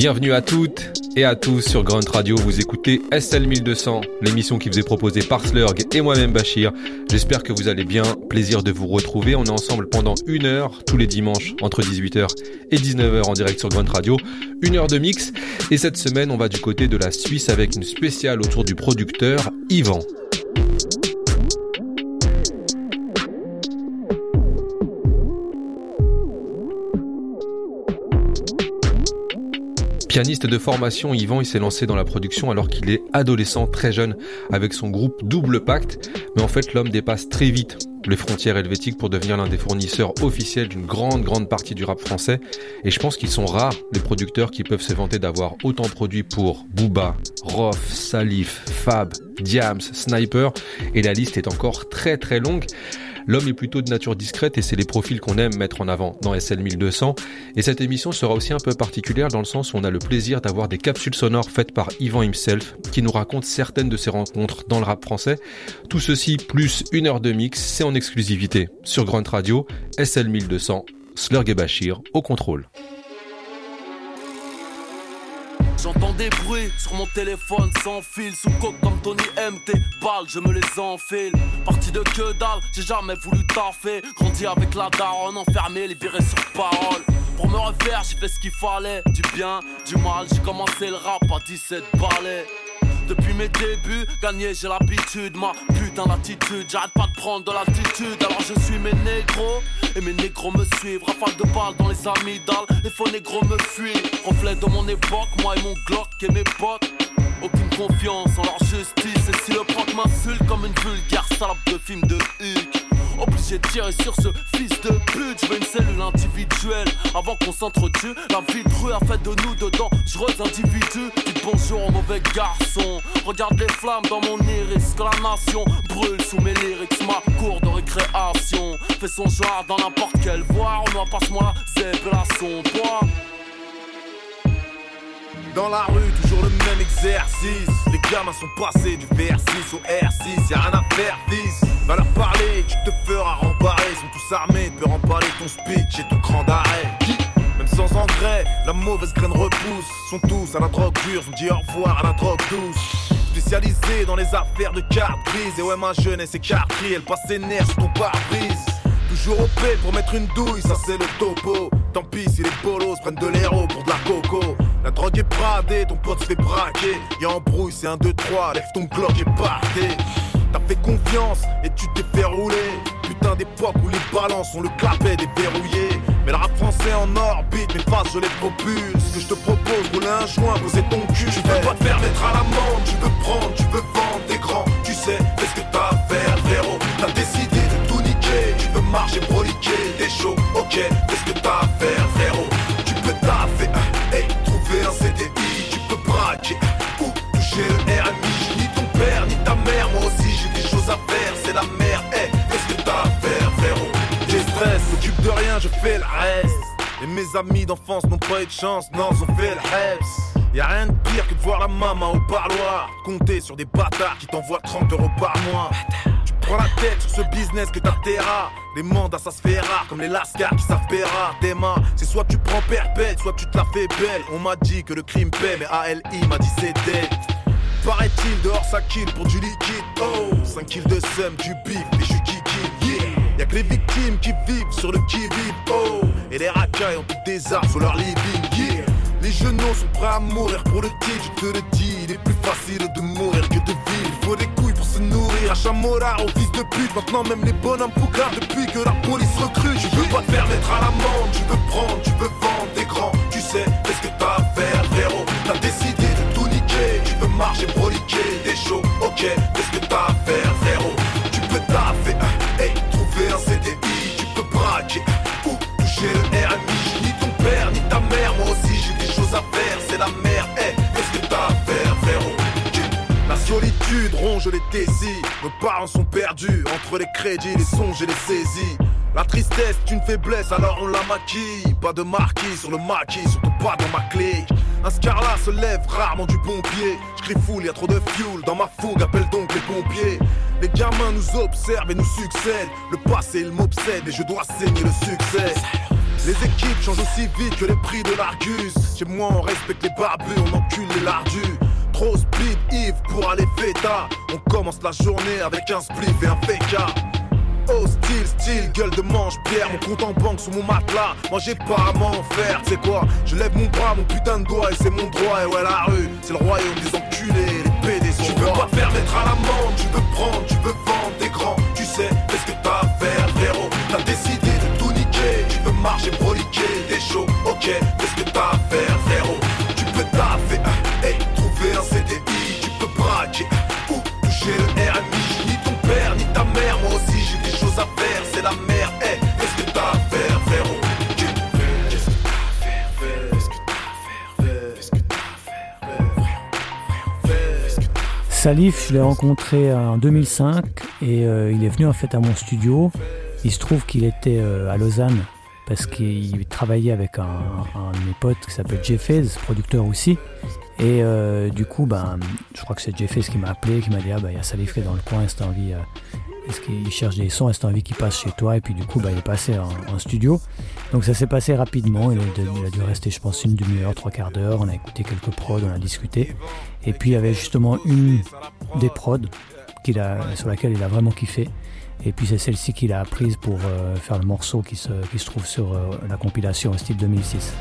Bienvenue à toutes et à tous sur Grunt Radio. Vous écoutez SL 1200, l'émission qui vous est proposée par Slurg et moi-même Bachir. J'espère que vous allez bien. Plaisir de vous retrouver. On est ensemble pendant une heure tous les dimanches entre 18h et 19h en direct sur Grunt Radio. Une heure de mix. Et cette semaine, on va du côté de la Suisse avec une spéciale autour du producteur Yvan. Pianiste de formation, Yvan il s'est lancé dans la production alors qu'il est adolescent très jeune avec son groupe Double Pacte. Mais en fait, l'homme dépasse très vite les frontières helvétiques pour devenir l'un des fournisseurs officiels d'une grande grande partie du rap français. Et je pense qu'ils sont rares les producteurs qui peuvent se vanter d'avoir autant produit pour Booba, Rof, Salif, Fab, Diams, Sniper. Et la liste est encore très très longue. L'homme est plutôt de nature discrète et c'est les profils qu'on aime mettre en avant dans SL 1200. Et cette émission sera aussi un peu particulière dans le sens où on a le plaisir d'avoir des capsules sonores faites par Yvan himself qui nous raconte certaines de ses rencontres dans le rap français. Tout ceci plus une heure de mix, c'est en exclusivité sur Grunt Radio, SL 1200, Slurg et Bachir au contrôle. J'entends des bruits sur mon téléphone sans fil. Sous coque comme Tony MT Balles je me les enfile. Parti de que dalle J'ai jamais voulu taffer. Grandi avec la daronne Enfermé libéré sur parole. Pour me refaire j'ai fait ce qu'il fallait. Du bien, du mal J'ai commencé le rap à 17 balais depuis mes débuts, gagner j'ai l'habitude, ma putain d'attitude, j'arrête pas de prendre de l'altitude, alors je suis mes négros, et mes négros me suivent, rafale de balles dans les amygdales, les faux négros me fuient, reflet de mon époque, moi et mon Glock et mes potes. Aucune confiance en leur justice, et si le proc m'insulte comme une vulgaire salope de film de Huck. Obligé de tirer sur ce fils de pute. Je veux une cellule individuelle avant qu'on s'entretue. La vie de rue a fait de nous de dangereux individus. Dis bonjour au mauvais garçon. Regarde les flammes dans mon iris. Que la nation brûle sous mes lyrics. Ma cour de récréation fait son genre dans n'importe quelle voie. On passe-moi la zèbre à son bois. Dans la rue, toujours le même exercice. Les gamins sont passés du VR6 au R6. Y'a rien à faire, fils. Va leur parler, tu te feras rembarrer. Ils sont tous armés, peux remballer ton speech et ton cran d'arrêt. Même sans engrais, la mauvaise graine repousse. Sont tous à la drogue dure, on dit au revoir à la drogue douce. Spécialisé dans les affaires de cartes grises. Et ouais, ma jeunesse est cartrie, elle passe ses nerfs sur ton pare-brise. Toujours au paix pour mettre une douille, ça c'est le topo. Tant pis si les polos prennent de l'héros pour de la coco. La drogue est bradée, ton pote se fait braquer. Y'a embrouille, c'est un 2, 3, lève ton glock et partez. T'as fait confiance et tu t'es fait rouler. Putain d'époque où les balances ont le clapet déverrouillé. Mais le rap français en orbite, mes faces je les propulse. Ce que je te propose, rouler un joint, poser ton cul. Tu veux pas te faire mettre à l'amende, tu veux prendre, tu veux vendre, des grands. Tu sais, qu'est-ce que t'as veux marcher, broliquer, t'es chaud, ok. Qu'est-ce que t'as à faire, frérot? Tu peux taffer, hein, hey, trouver un CDI, tu peux braquer, hein, ou toucher le RMI. Ni ton père, ni ta mère, moi aussi j'ai des choses à faire, c'est la merde, hey, qu'est-ce que t'as à faire, frérot? J'ai stress, m'occupe de rien, je fais le reste. Et mes amis d'enfance n'ont pas eu de chance, non, ils ont fait le reps. Y'a rien de pire que de voir la maman au parloir. Compter sur des bâtards qui t'envoient 30 euros par mois. Prends la tête sur ce business que t'as terra. Les mandats ça se fait rare, comme les lascars qui savent faire rare. Des mains, c'est soit tu prends perpète, soit tu te la fais belle. On m'a dit que le crime paie, mais ALI m'a dit c'est dead. Paraît-il, dehors ça kill pour du liquide. Oh, 5 kills de seum, du bif, et je kill, yeah. Y'a que les victimes qui vivent sur le qui-vive. Oh, et les racailles ont toutes des armes sur leur living, yeah. Les genoux sont prêts à mourir pour le titre, je te le dis. Il est plus facile de mourir que de vivre. Il faut des couilles pour se nourrir. À Chamora, au fils de pute. Maintenant, même les bonhommes poucars depuis que la police recrute. Tu veux pas te faire mettre à l'amende. Tu veux prendre, tu veux vendre des grands. Tu sais, qu'est-ce que t'as à faire, frérot. T'as décidé de tout niquer. Tu veux marcher, broliquer, des shows. Ok, qu'est-ce que t'as à faire, frérot. Tu peux taffer, solitude ronge les désirs. Nos parents sont perdus entre les crédits, les songes et les saisies. La tristesse est une faiblesse, alors on la maquille. Pas de marquis sur le maquis, surtout pas dans ma clique. Un scarlat se lève rarement du bon pied. Je crie full, y a trop de fuel dans ma fougue, appelle donc les pompiers. Les gamins nous observent et nous succèdent. Le passé, il m'obsède et je dois saigner le succès. Les équipes changent aussi vite que les prix de l'Argus. Chez moi, on respecte les barbus, on encule les lardus. Trop speed, Yves pour aller fêta. On commence la journée avec un spliff et un féca. Oh style, style, gueule de manche, pierre, mon compte en banque sous mon matelas. Moi j'ai pas à m'en faire, c'est quoi Je lève mon bras, mon putain de doigt et c'est mon droit. Et ouais, la rue, c'est le royaume des enculés, les PD sont Tu veux pas te faire mettre à l'amende, tu veux prendre, tu veux vendre des grands. Tu sais, qu'est-ce que t'as à faire, frérot T'as décidé de tout niquer, tu veux marcher, broliquer, des shows, ok, qu'est-ce que t'as à faire, Salif, je l'ai rencontré en 2005 et euh, il est venu en fait à mon studio. Il se trouve qu'il était euh, à Lausanne parce qu'il travaillait avec un, de mes potes qui s'appelle Jeffez, producteur aussi. Et euh, du coup, ben, je crois que c'est Jeffez qui m'a appelé, qui m'a dit Ah, ben, il y a Salif qui est dans le coin, t'as envie. Est-ce qu'il cherche des sons, t'as envie qu'il passe chez toi Et puis du coup, ben, il est passé en, studio. Donc ça s'est passé rapidement. Il a, dû rester, je pense, une demi-heure, trois quarts d'heure. On a écouté quelques prods, on a discuté. Et puis il y avait justement une des prods qu'il a, sur laquelle il a vraiment kiffé. Et puis c'est celle-ci qu'il a prise pour euh, faire le morceau qui se, qui se trouve sur euh, la compilation style 2006.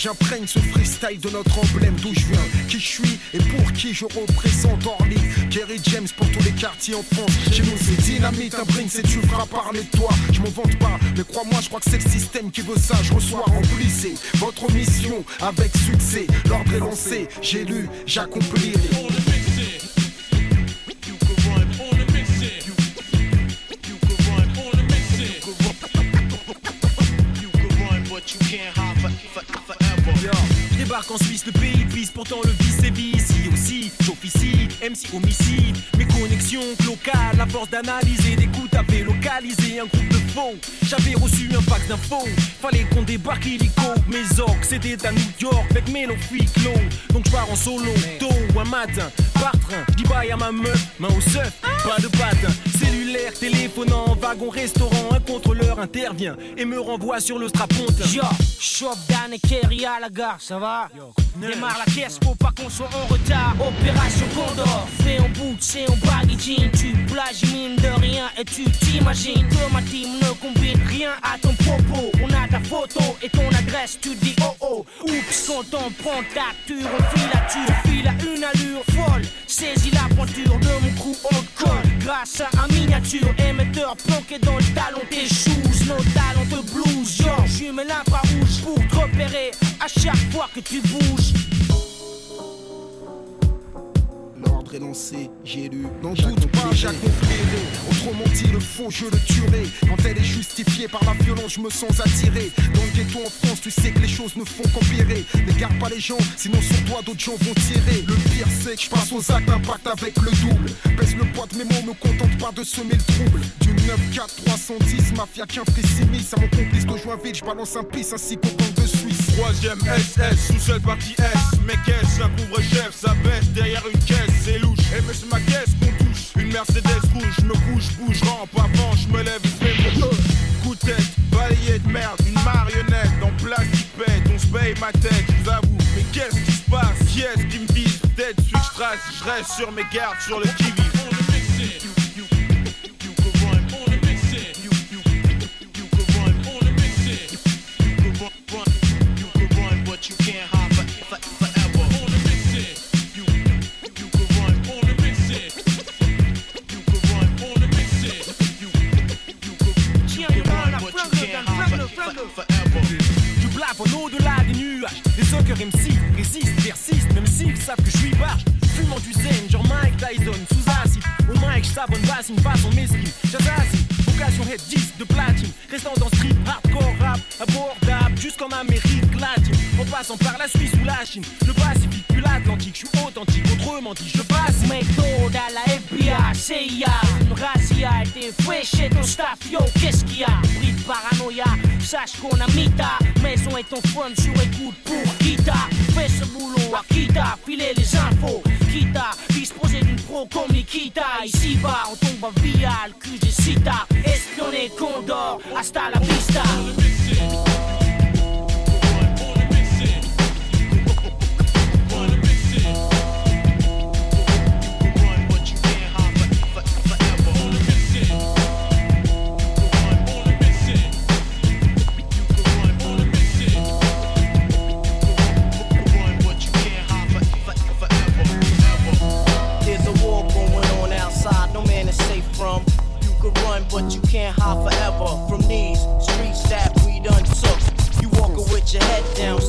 J'imprègne ce freestyle de notre emblème d'où je viens, qui je suis et pour qui je représente Orly. Kerry James pour tous les quartiers en France. Chez nous, c'est dynamite, un bring, c'est tu feras parler de toi. Je m'en vante pas, mais crois-moi, je crois que c'est le système qui veut ça. Je reçois, remplissez votre mission avec succès. L'ordre est lancé, j'ai lu, j'accomplirai. Je débarque en Suisse, le pays pisse, pourtant le vice vice. Ici aussi, j'officie, MC homicide. Mes connexions locales, la force d'analyser, d'écoute avait localisé un groupe de faux. J'avais reçu un fax d'info, fallait qu'on débarque illico. Mes orques, c'était à New York, avec Melo Clos. Donc je pars en solo, tôt un matin, par train. Je dis à ma meuf, main au surf, pas de patin. Cellulaire, téléphonant, wagon, restaurant, un contrôleur intervient et me renvoie sur le straponte. Yo, Shop Dan et Kerry à la gare, ça va? Démarre la caisse pour pas qu'on soit en retard. Opération Condor, fait en bout, c'est en baggy jean. Tu plagies mine de rien et tu t'imagines que ma team ne combine rien à ton propos. On a ta photo et ton adresse, tu dis oh oh. Oups, quand on prend ta ture, on file la file à une allure folle. Saisis la pointure de mon coup, on colle. Grâce à un miniature émetteur planqué dans le talon tes shoes, nos talons de blues. Yo, mets l'infrarouge pour te repérer à chaque fois que tu bouges. J'ai lu. N'en doute pas, j'accomplirai. Autrement dit, le faux, je le tuerai. Quand elle est justifiée par la violence, je me sens attiré. Dans le ghetto en France, tu sais que les choses ne font qu'empirer. N'égare pas les gens, sinon sur toi, d'autres gens vont tirer. Le pire, c'est que je passe aux actes, impact avec le double. Pèse le poids de mes mots, me contente pas de semer le trouble. Du 9-4, 310, mafia qui précimise. À mon complice de Joinville, je balance un pisse ainsi qu'au banque de. Troisième SS, sous-seul partie S. Mes caisses, un couvre-chef, ça baisse derrière une caisse, c'est louche. Et mais c'est ma caisse qu'on touche. Une Mercedes rouge, je me couche, bouge, rampe avant, je me lève, je Coup de tête, balayé de merde, une marionnette en plastique pète, on se paye ma tête, je vous avoue. Mais qu'est-ce qui se passe Qui est-ce qui me vise celui que je je reste sur mes gardes, sur le qui-vive. Tiens, nuages. Les suckers MC résistent, persistent, même s'ils savent que je suis barge. Fumant du zen, genre Mike Tyson, sous acide. Au mic, j'sabonne basse, une façon mesquine. J'assassine, vocation head 10 de platine. Restant dans street, hardcore rap, abordable, jusqu'en Amérique latine. En passant par la Suisse ou la Chine, le Pacifique l'Atlantique, je suis authentique, autrement dit, je passe. Méthode à la FBI, CIA, une razzia, été fait ton staff, yo, qu'est-ce qu'il y a? Pris paranoïa, sache qu'on a mis ta maison et ton phone sur écoute pour guitare. Fais ce boulot à Kita, filer les infos, Kita, disposer d'une pro comme Nikita. Ici bas, on tombe à via le QG Cita, espionner Condor, hasta la vista. From these streets that we done took. You walking with your head down,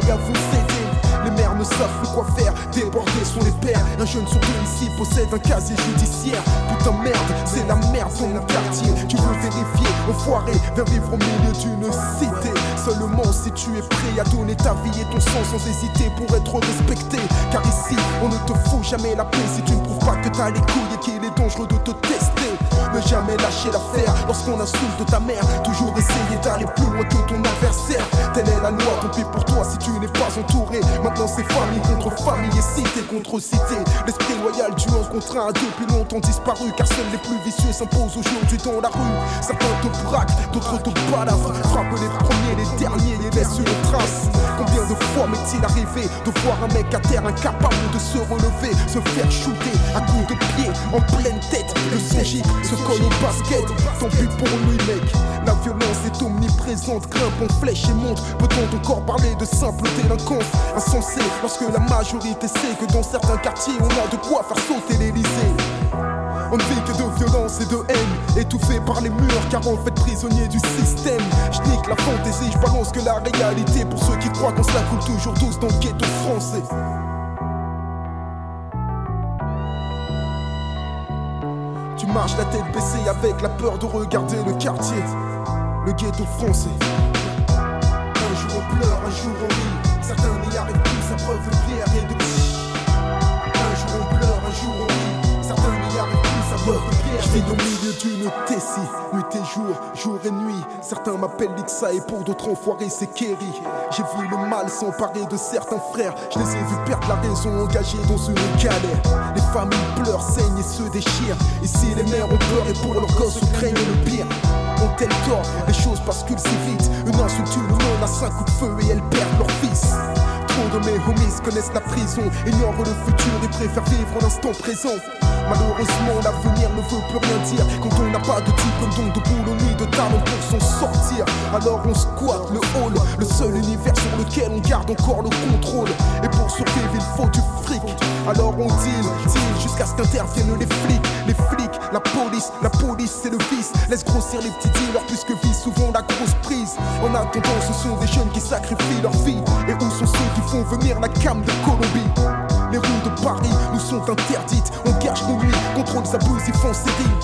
vous. Les mères ne savent plus quoi Un jeune sur deux possède un casier judiciaire. Putain merde, c'est la merde dans mon quartier. Tu veux vérifier, enfoiré, viens vivre au milieu d'une cité. Seulement si tu es prêt à donner ta vie et ton sang sans hésiter pour être respecté. Car ici, on ne te fout jamais la paix si tu ne prouves pas que t'as les couilles et qu'il est dangereux de te tester. Ne jamais lâcher l'affaire lorsqu'on insulte ta mère. Toujours essayer d'aller plus loin que ton adversaire. Telle est la loi, tant pis pour toi si tu n'es pas entouré. Maintenant c'est famille contre famille et cité contre L'esprit loyal du 11 contre 1 a depuis longtemps disparu. Car seuls les plus vicieux s'imposent aujourd'hui dans la rue. Certains te braquent, d'autres te baladent. Frappent les premiers, les derniers et laissent une trace. Combien de fois m'est-il arrivé de voir un mec à terre incapable de se relever, se faire shooter à coups de pied en pleine tête Le CJ se colle au basket Tant pis pour lui mec La violence est omniprésente Grimpe en flèche et monte Peut-on encore parler de simple délinquance? Insensé lorsque la majorité sait Que dans certains quartiers on a de quoi faire sauter l'Elysée on ne vit que de violence et de haine, étouffé par les murs car on fait prisonnier du système. Je nique la fantaisie, je balance que la réalité pour ceux qui croient qu'on se la coule toujours douce dans le ghetto français. Tu marches la tête baissée avec la peur de regarder le quartier, le ghetto français. Un jour on pleure, un jour on rit, certains n'y arrivent plus, à preuve de pierre et de à Je au milieu d'une tessie, nuit et jour, jour et nuit. Certains m'appellent Lixa et pour d'autres enfoirés c'est Kerry. J'ai vu le mal s'emparer de certains frères, je les ai vus perdre la raison engagés dans une galère. Les familles pleurent, saignent et se déchirent. Ici les mères ont peur et pour leurs gosses craignent le pire. Ont-elles tort? Les choses basculent si vite. Une insulte, une menace, un coup de feu et elles perdent leur fils. Trop de mes homies connaissent la prison, ignorent le futur et préfèrent vivre l'instant présent. Malheureusement, l'avenir ne veut plus rien dire quand on n'a pas de diplôme, donc de boulot ni de talent pour s'en sortir. Alors on squatte le hall, le seul univers sur lequel on garde encore le contrôle. Et pour survivre, il faut du fric. Alors on deal, deal jusqu'à ce qu'interviennent les flics. Les flics, la police, la police c'est le vice. Laisse grossir les petits dealers puisque vit souvent la grosse prise. En attendant, ce sont des jeunes qui sacrifient leur vie. Et où sont ceux qui font venir la cam de Colombie? Les rues de Paris nous sont interdites. On cache nos nuits, contrôle abusifs en série.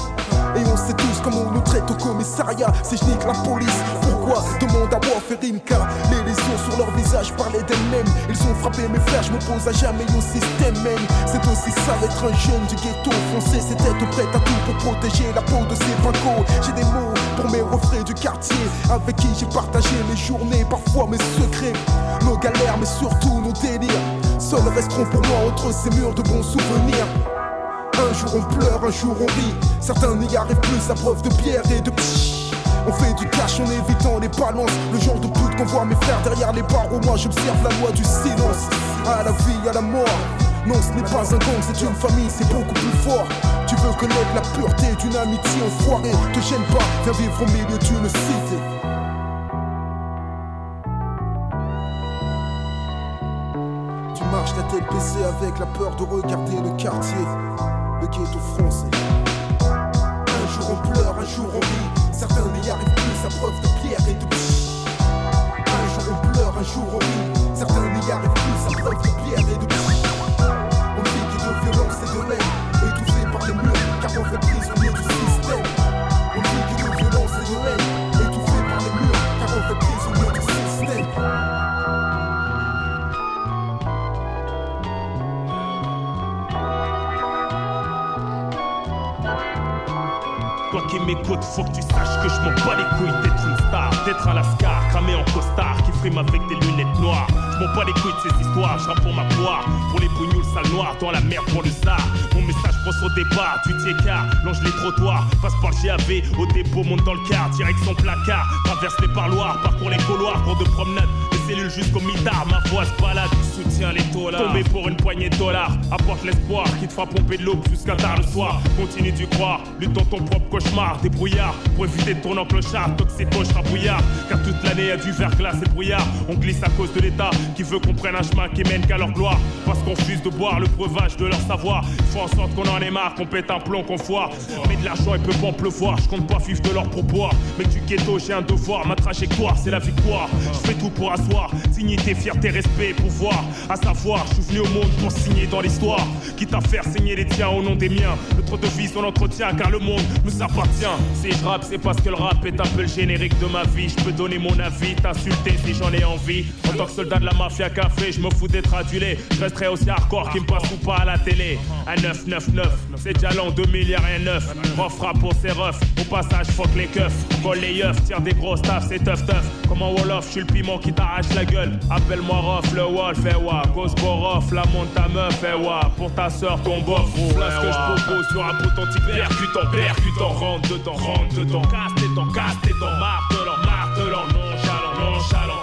Et on sait comment on nous traite au commissariat. si je nique la police. Pourquoi Demande à moi faire Rimka Les lésions sur leur visage parlaient d'elles-mêmes. Ils ont frappé mes frères, je m'oppose à jamais au système même. C'est aussi ça d'être un jeune du ghetto foncé C'est être prête à tout pour protéger la peau de ces pincos J'ai des mots pour mes refrains du quartier Avec qui j'ai partagé mes journées, parfois mes secrets. Nos galères mais surtout nos délires. Seuls resteront pour moi entre ces murs de bons souvenirs jour on pleure, un jour on rit. Certains n'y arrivent plus à preuve de pierre et de pchit. On fait du cash en évitant les balances. Le genre de pute qu'on voit mes frères derrière les barreaux. Moi j'observe la loi du silence. À la vie, à la mort. Non, ce n'est pas un gang, c'est une famille, c'est beaucoup plus fort. Tu veux connaître la pureté d'une amitié enfoirée. Te gêne pas, viens vivre au milieu d'une cité. Tu marches ta tête baissée avec la peur de regarder le quartier, Un jour on pleure, un jour on rit. Certains n'y arrivent plus à preuve de pierre et de. Un jour on pleure, un jour on rit. Certains n'y arrivent plus à preuve de pierre et de. On vit de violence et de haine, étouffés par les murs, car on fait m'écoutes, faut que tu saches que je m'en bats les couilles d'être une star, d'être un lascar, cramé en costard, frime avec des lunettes noires. Je m'en bats les couilles de ces histoires, je pour ma poire, pour les bougnoules sales noires, dans la merde pour le star. Mon message brosse au départ, tu t'y écarts, longe les trottoirs, passe par le GAV, au dépôt, monte dans le car, direction placard, traverse les parloirs, parcours les couloirs, cours de promenade, jusqu'au mitard, ma voix se balade, soutiens les dollars. Tomber pour une poignée de dollars, apporte l'espoir qui te fera pomper de l'aube jusqu'à tard le soir. Continue d'y croire, lutte dans ton propre cauchemar, débrouillard, pour éviter de tourner en clochard, toxico, brouillard. Car toute l'année y a du verglas et brouillard. On glisse à cause de l'État qui veut qu'on prenne un chemin qui mène qu'à leur gloire. Parce qu'on refuse de boire le breuvage de leur savoir. Il faut en sorte qu'on en ait marre, qu'on pète un plomb, qu'on foire. Mais de l'argent, il peut pas en pleuvoir. Je compte pas vivre de leur propois. Mais du ghetto, j'ai un devoir. Ma trajectoire, c'est la victoire. Je fais tout pour asseoir. Dignité, fierté, respect, pouvoir. À savoir, je suis venu au monde pour signer dans l'histoire. Quitte à faire signer les tiens au nom des miens. Notre devise, on entretient car le monde nous appartient. Si je rappe, c'est parce que le rap est un peu le générique de ma vie. Je peux donner mon avis, t'insulter si j'en ai envie. En tant que soldat de la mafia café, je me fous d'être adulé. Je resterai aussi hardcore qui me passe ou pas à la télé. Un 999, c'est déjà l'an 2000, y'a rien neuf. Refrappe pour ses refs, au passage, fuck les keufs. Colle les yeufs, tire des gros staffs, c'est tough tough. Comme un Wolof, je suis le piment qui t'arrache la gueule. Appelle-moi Rof, le Wolf, eh wa. Cause Borof, la monte ta meuf, eh wa. Pour ta soeur, ton bof, Voilà ce que je propose sur un authentique percutant, percutant. Rentre dedans, rentre dedans. Casse tes dents, casse tes dents. Martelant, martelant, nonchalant, nonchalant.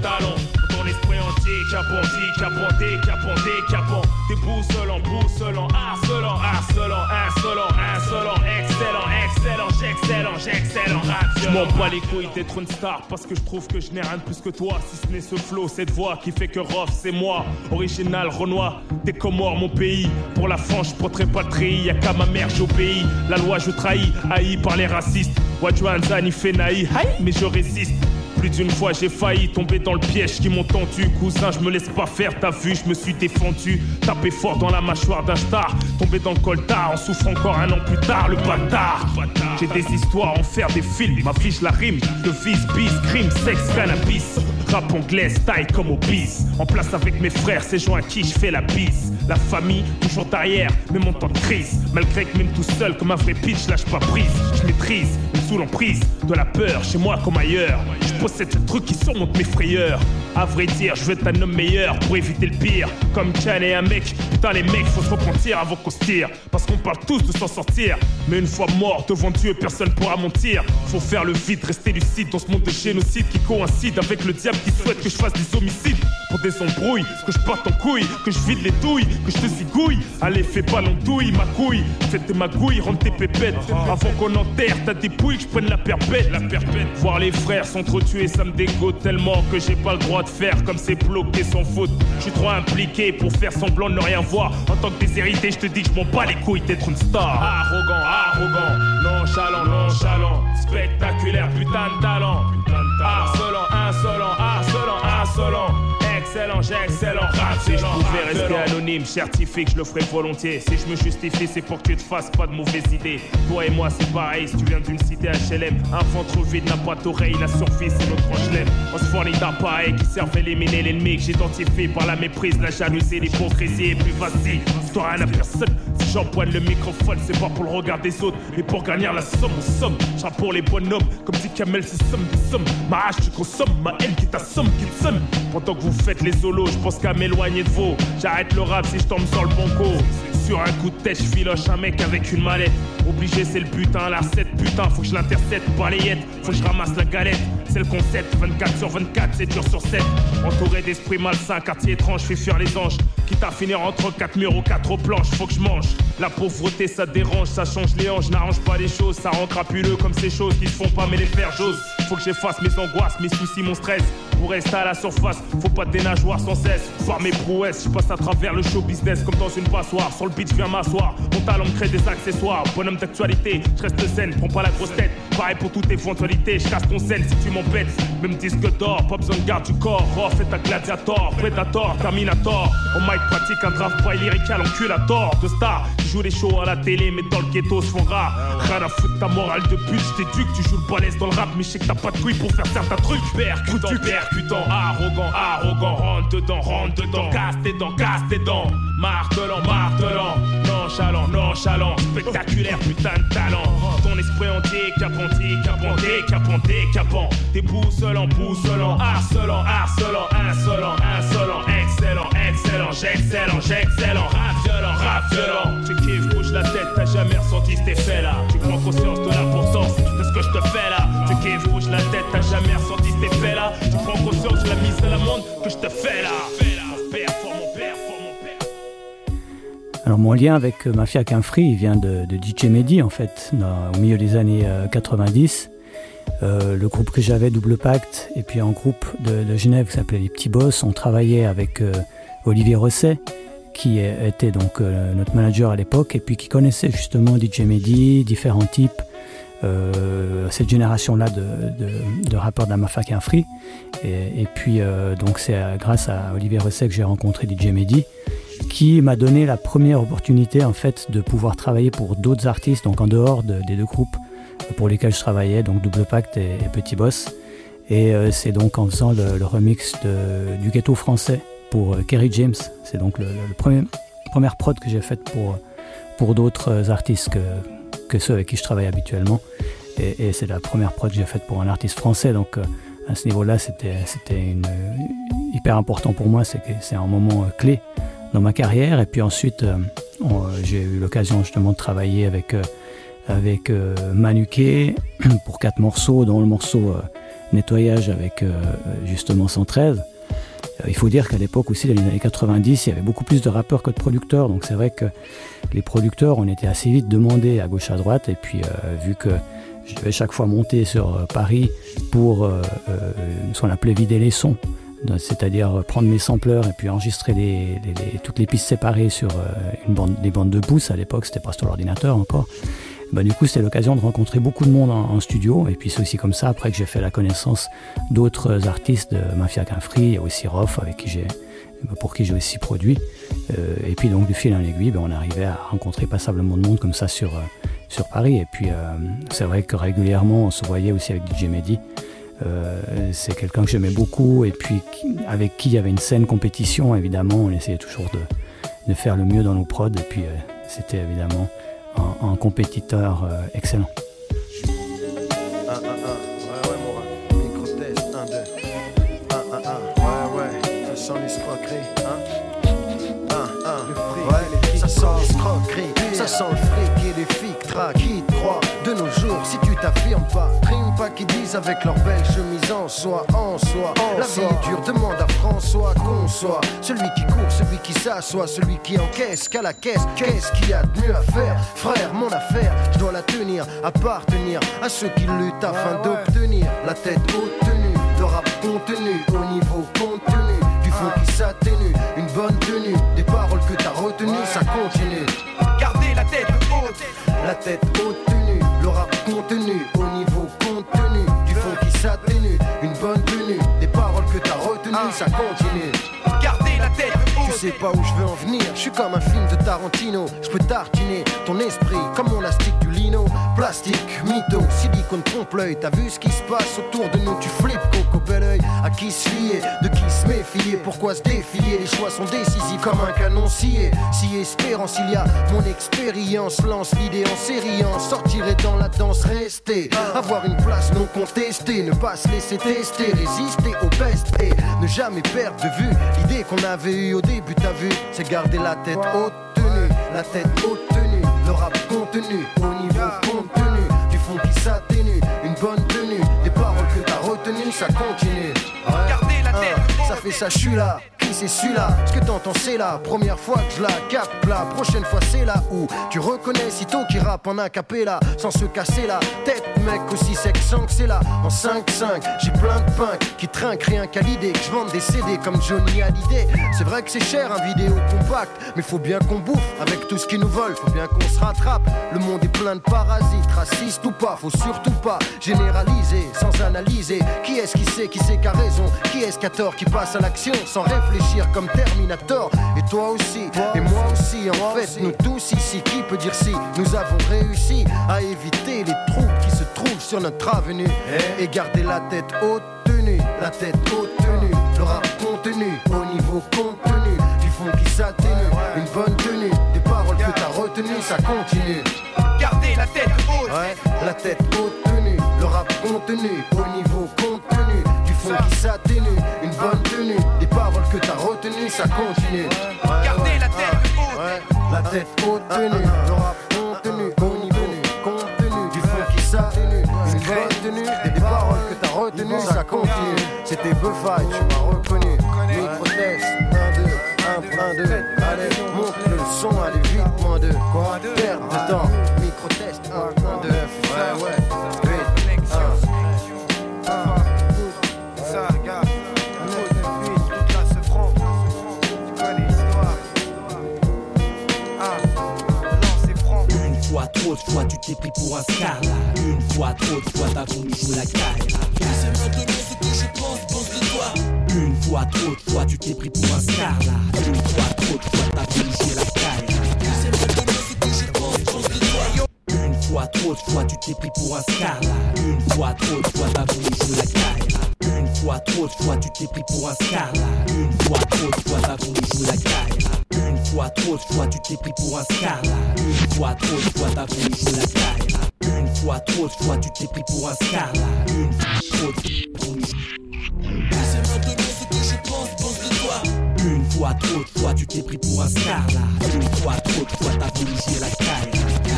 Talon. Ton esprit entier, capant, capant, décapant, décapant. Déboussolant, boussolant, harcelant, harcelant, insolent, insolent, excellent, excellent, j'excellent, j'excellent, Je m'en bats les couilles d'être une star parce que je trouve que je n'ai rien de plus que toi. Si ce n'est ce flow, cette voix qui fait que Rof, c'est moi. Original, Renoir, des Comores, mon pays. Pour la France, je porterai pas de treillis, y'a qu'à ma mère, j'obéis. La loi, je trahis, haï par les racistes. Wadjouanzan, il fait naï, mais je résiste. Plus d'une fois j'ai failli tomber dans le piège qui m'ont tendu. Cousin je me laisse pas faire, t'as vu je me suis défendu. Tapé fort dans la mâchoire d'un star Tombé dans le coltard, en souffre encore un an plus tard Le bâtard. J'ai des histoires en faire des films Ma fiche la rime. De vis, bis, crime, sexe, cannabis. Rap anglais, style comme au bis En place avec mes frères, ces gens à qui je fais la bise La famille, toujours derrière, même en temps de crise. Malgré que même tout seul comme un vrai pitch lâche pas prise. Je maîtrise, même sous l'emprise De la peur, chez moi comme ailleurs. Je possède ce truc qui surmonte mes frayeurs. À vrai dire, je veux être un homme meilleur Pour éviter le pire, comme Chan et un mec Putain les mecs, faut se repentir avant qu'on se tire. Parce qu'on parle tous de s'en sortir. Mais une fois mort devant Dieu, personne pourra mentir. Faut faire le vide, rester lucide Dans ce monde de génocide qui coïncide avec le diable qui souhaite que je fasse des homicides. Pour des embrouilles, que je parte en couille, que je vide les douilles, que je te zigouille. Allez, fais pas l'andouille, ma couille. Fais tes magouilles, rentre tes pépettes. Avant qu'on enterre, t'as des pouilles, que je prenne la perpète. La perpète. Voir les frères s'entretuer, ça me dégoûte tellement que j'ai pas le droit de faire comme c'est bloqué sans faute. Je suis trop impliqué pour faire semblant de ne rien voir. En tant que déshérité, je te dis que je m'en bats les couilles d'être une star. Arrogant, arrogant, nonchalant, nonchalant. Spectaculaire, putain de talent. Harcelant, insolent, harcelant, insolent. Excellent, j'ai excellent rap. Si je pouvais rester anonyme, certifié que je le ferais volontiers. Si je me justifie, c'est pour que tu te fasses pas de mauvaises idées. Toi et moi, c'est pareil, si tu viens d'une cité HLM, un ventre vide n'a pas d'oreille, la surface c'est notre HLM. On se fournit d'appareils qui servent à éliminer l'ennemi que j'identifié par la méprise, la jalousie, l'hypocrisie et facile. C'est rien à personne. Si j'empoigne le microphone, c'est pas pour le regard des autres, mais pour gagner la somme, on somme. J'rappe pour les bonhommes, comme dit Kamel, c'est somme des sommes. Ma hache, tu consommes, ma haine qui t'assomme, qui te somme. Pendant que vous faites les solos, je pense qu'à m'éloigner de vous. J'arrête le rap si je tombe sur le bon coup. Sur un coup de tête, je filoche un mec avec une mallette. Obligé, c'est le putain, la recette, putain, faut que je l'intercepte, balayette, faut que je ramasse la galette. C'est le concept, 24 sur 24, c'est dur sur 7. Entouré d'esprits malsains, quartier étrange, fais fuir les anges. Quitte à finir entre quatre murs ou quatre planches, faut que je mange. La pauvreté, ça dérange, ça change les hanches, n'arrange pas les choses, ça rend crapuleux comme ces choses qui se font pas, mais les faire j'ose. Faut que j'efface mes angoisses, mes soucis, mon stress. Pour rester à la surface, faut pas dénageoir sans cesse. Voir mes prouesses, je passe à travers le show business comme dans une passoire. Je viens m'asseoir. Mon talent me crée des accessoires. Bonhomme d'actualité, je reste zen, prends pas la grosse tête. Pareil pour toute éventualité, je casse ton scène si tu m'embêtes. Même disque d'or, pas besoin de garde du corps. Raw, fais ta gladiator, prédator, terminator. On mic pratique un draft pas lyrical, enculator. De star, qui joue les shows à la télé, mais dans le ghetto se font rare. Rien à foutre ta morale de pute, je t'éduque, tu joues le balèze dans le rap, mais je sais que t'as pas de couilles pour faire certains trucs. Percutant, percutant, arrogant, arrogant, rentre dedans, rentre dedans, casse tes dents, casse tes dents. Martelant, martelant, nonchalant, nonchalant, spectaculaire, putain de talent. Ton esprit entier, capant, capant, décapant, décapant. T'es boussolant, harcelant, harcelant, insolent, insolent, excellent, excellent, j'excellent, j'excellent, rap violent. Tu kiffes, bouge la tête, t'as jamais ressenti cet effet-là. Tu prends conscience de l'importance de ce que je te fais là. Tu kiffes, bouge la tête, t'as jamais ressenti cet effet-là. Tu prends conscience de la mise de la monde que je te fais là. Alors mon lien avec euh, Mafia Free, il vient de, DJ Mehdi en fait, au milieu des années euh, 90. Euh, le groupe que j'avais, Double Pacte, et puis un groupe de, Genève qui s'appelait Les Petits Boss, on travaillait avec euh, Olivier Rosset, qui était donc euh, notre manager à l'époque, et puis qui connaissait justement DJ Mehdi, différents types, euh, cette génération-là de, de, de rappeurs Mafia Free. Et, puis euh, donc c'est euh, grâce à Olivier Rosset que j'ai rencontré DJ Mehdi qui m'a donné la première opportunité en fait de pouvoir travailler pour d'autres artistes, donc en dehors de- des deux groupes pour lesquels je travaillais, donc Double Pacte et, et Petit Boss. Et euh, c'est donc en faisant le, remix du ghetto français pour euh, Kerry James. C'est donc le, le- première prod que j'ai faite pour, pour d'autres euh, artistes que, ceux avec qui je travaille habituellement. Et, c'est la première prod que j'ai faite pour un artiste français. Donc à ce niveau-là, c'était hyper important pour moi. C'est un moment clé dans ma carrière. Et puis ensuite, euh, j'ai eu l'occasion justement de travailler avec, euh, avec euh, Manuquet pour quatre morceaux, dont le morceau Nettoyage avec justement 113. Euh, Il faut dire qu'à l'époque aussi, dans les années 90, il y avait beaucoup plus de rappeurs que de producteurs. Donc c'est vrai que les producteurs, on était assez vite demandés à gauche à droite. Et puis vu que je devais chaque fois monter sur Paris pour euh, euh, ce qu'on appelait vider les sons, c'est-à-dire prendre mes sampleurs et puis enregistrer les- les- les- toutes les pistes séparées sur euh, une bande, des bandes de pouces. À l'époque, c'était pas sur l'ordinateur encore. Bah, du coup, c'était l'occasion de rencontrer beaucoup de monde en, studio. Et puis, c'est aussi comme ça, après que j'ai fait la connaissance d'autres artistes de Mafia Free. Il y a aussi Rof, avec qui j'ai, pour qui j'ai aussi produit. Euh, et puis, donc, du fil en aiguille, ben, on arrivait à rencontrer passablement de monde comme ça sur, euh, sur Paris. Et puis, euh, c'est vrai que régulièrement, on se voyait aussi avec DJ Mehdi. Euh, c'est quelqu'un que j'aimais beaucoup et puis avec qui il y avait une saine compétition. Évidemment, on essayait toujours de, de faire le mieux dans nos prods et puis euh, c'était évidemment un, un compétiteur euh, excellent. 1, 1, 1, ouais, ouais, mon rap. Micro test, 1, 2. 1, 1, 1, ouais, ouais, ça sent l'escroquerie, hein. 1, 1, ouais, ça sent l'escroquerie, ça sent le fric et les filles qui te de nos jours si tu t'affirmes pas. Pas qui disent avec leur belle chemise en soi, en soi. La vie est dure, demande à François qu'on soit celui qui court, celui qui s'assoit, celui qui encaisse qu'à la caisse. Qu'est-ce qu'il y a de mieux à faire, frère, mon affaire, je dois la tenir, appartenir à ceux qui luttent afin d'obtenir la tête haute tenue, de rap contenu au niveau contenu, du fond qui s'atténue, une bonne tenue, des paroles que t'as retenues, ça continue. Gardez la tête haute. La tête haute tenue, le rap contenu au niveau sais pas où je veux en venir, je suis comme un film de Tarantino. Je peux tartiner ton esprit comme mon astique du lino. Plastique, mytho, silicone trompe l'œil. T'as vu ce qui se passe autour de nous, tu flippes, coco bel oeil. À qui se fier, de pourquoi se défier? Les choix sont décisifs comme un canon scié. Si espérance il y a, mon expérience lance l'idée en série, en sortirait dans la danse, rester. Avoir une place non contestée, ne pas se laisser tester, résister au best et ne jamais perdre de vue l'idée qu'on avait eue au début, t'as vu, c'est garder la tête haute tenue, la tête haute tenue, le rap contenu, au niveau contenu, du fond qui s'atténue, une bonne tenue, des paroles que t'as retenues, ça continue. Fait ça, je suis là. C'est celui-là Ce que t'entends, c'est la première fois que je la capte. La prochaine fois, c'est là où tu reconnais sitôt qui rappe en acapella sans se casser la tête. Mec, aussi sexant que c'est là. En 5-5, j'ai plein de pain qui trinquent rien qu'à l'idée que je vende des CD comme Johnny Hallyday. C'est vrai que c'est cher un vidéo compact, mais faut bien qu'on bouffe avec tout ce qui nous vole. Faut bien qu'on se rattrape. Le monde est plein de parasites, racistes ou pas. Faut surtout pas généraliser sans analyser. Qui est-ce qui sait, qui sait qui a raison? Qui est-ce qui a tort, qui passe à l'action sans réfléchir? Comme Terminator. Et toi aussi, et moi aussi, en fait, nous tous ici, qui peut dire si nous avons réussi à éviter les troubles qui se trouvent sur notre avenue et garder la tête haute tenue, la tête haute tenue, le rap contenu au niveau contenu, du fond qui s'atténue, une bonne tenue, des paroles que t'as retenues, ça continue. Gardez la tête haute. Ouais, la tête haute tenue, le rap contenu, au niveau contenu, du fond qui s'atténue, une bonne tenue, des paroles ça continue. Gardez la tête ouais, haute. la tête haute tenue, le rap contenu, contenu, du fond qui s'atténue, une bonne tenue, des paroles que t'as retenues, ça continue. C'était Buffy, tu m'as reconnu, micro-test, 1, 2, 1, 1, 2, allez, monte le son, allez vite, moins 2, quoi, perte de temps, trop de fois tu t'es pris pour un scar. Une fois trop de fois t'as voulu jouer la C'est maintenant ce que je pense, pense de toi Une fois trop de fois tu t'es pris pour un scar là. Une fois trop de fois t'as voulu jouer la toi Une fois trop de fois tu t'es pris pour un scar là. Une fois trop de fois t'as voulu jouer la caille Une fois trop de fois tu t'es pris pour un scar là. Une fois trop de fois t'as voulu jouer la Une fois trop de fois tu t'es pris pour un scar. Une fois trop de fois t'as voulu la caille Une fois trop de fois tu t'es pris pour un scar. Une fois trop de toi Une fois trop de fois tu t'es pris pour un scar. Une fois trop de fois t'as voulu jouer la caille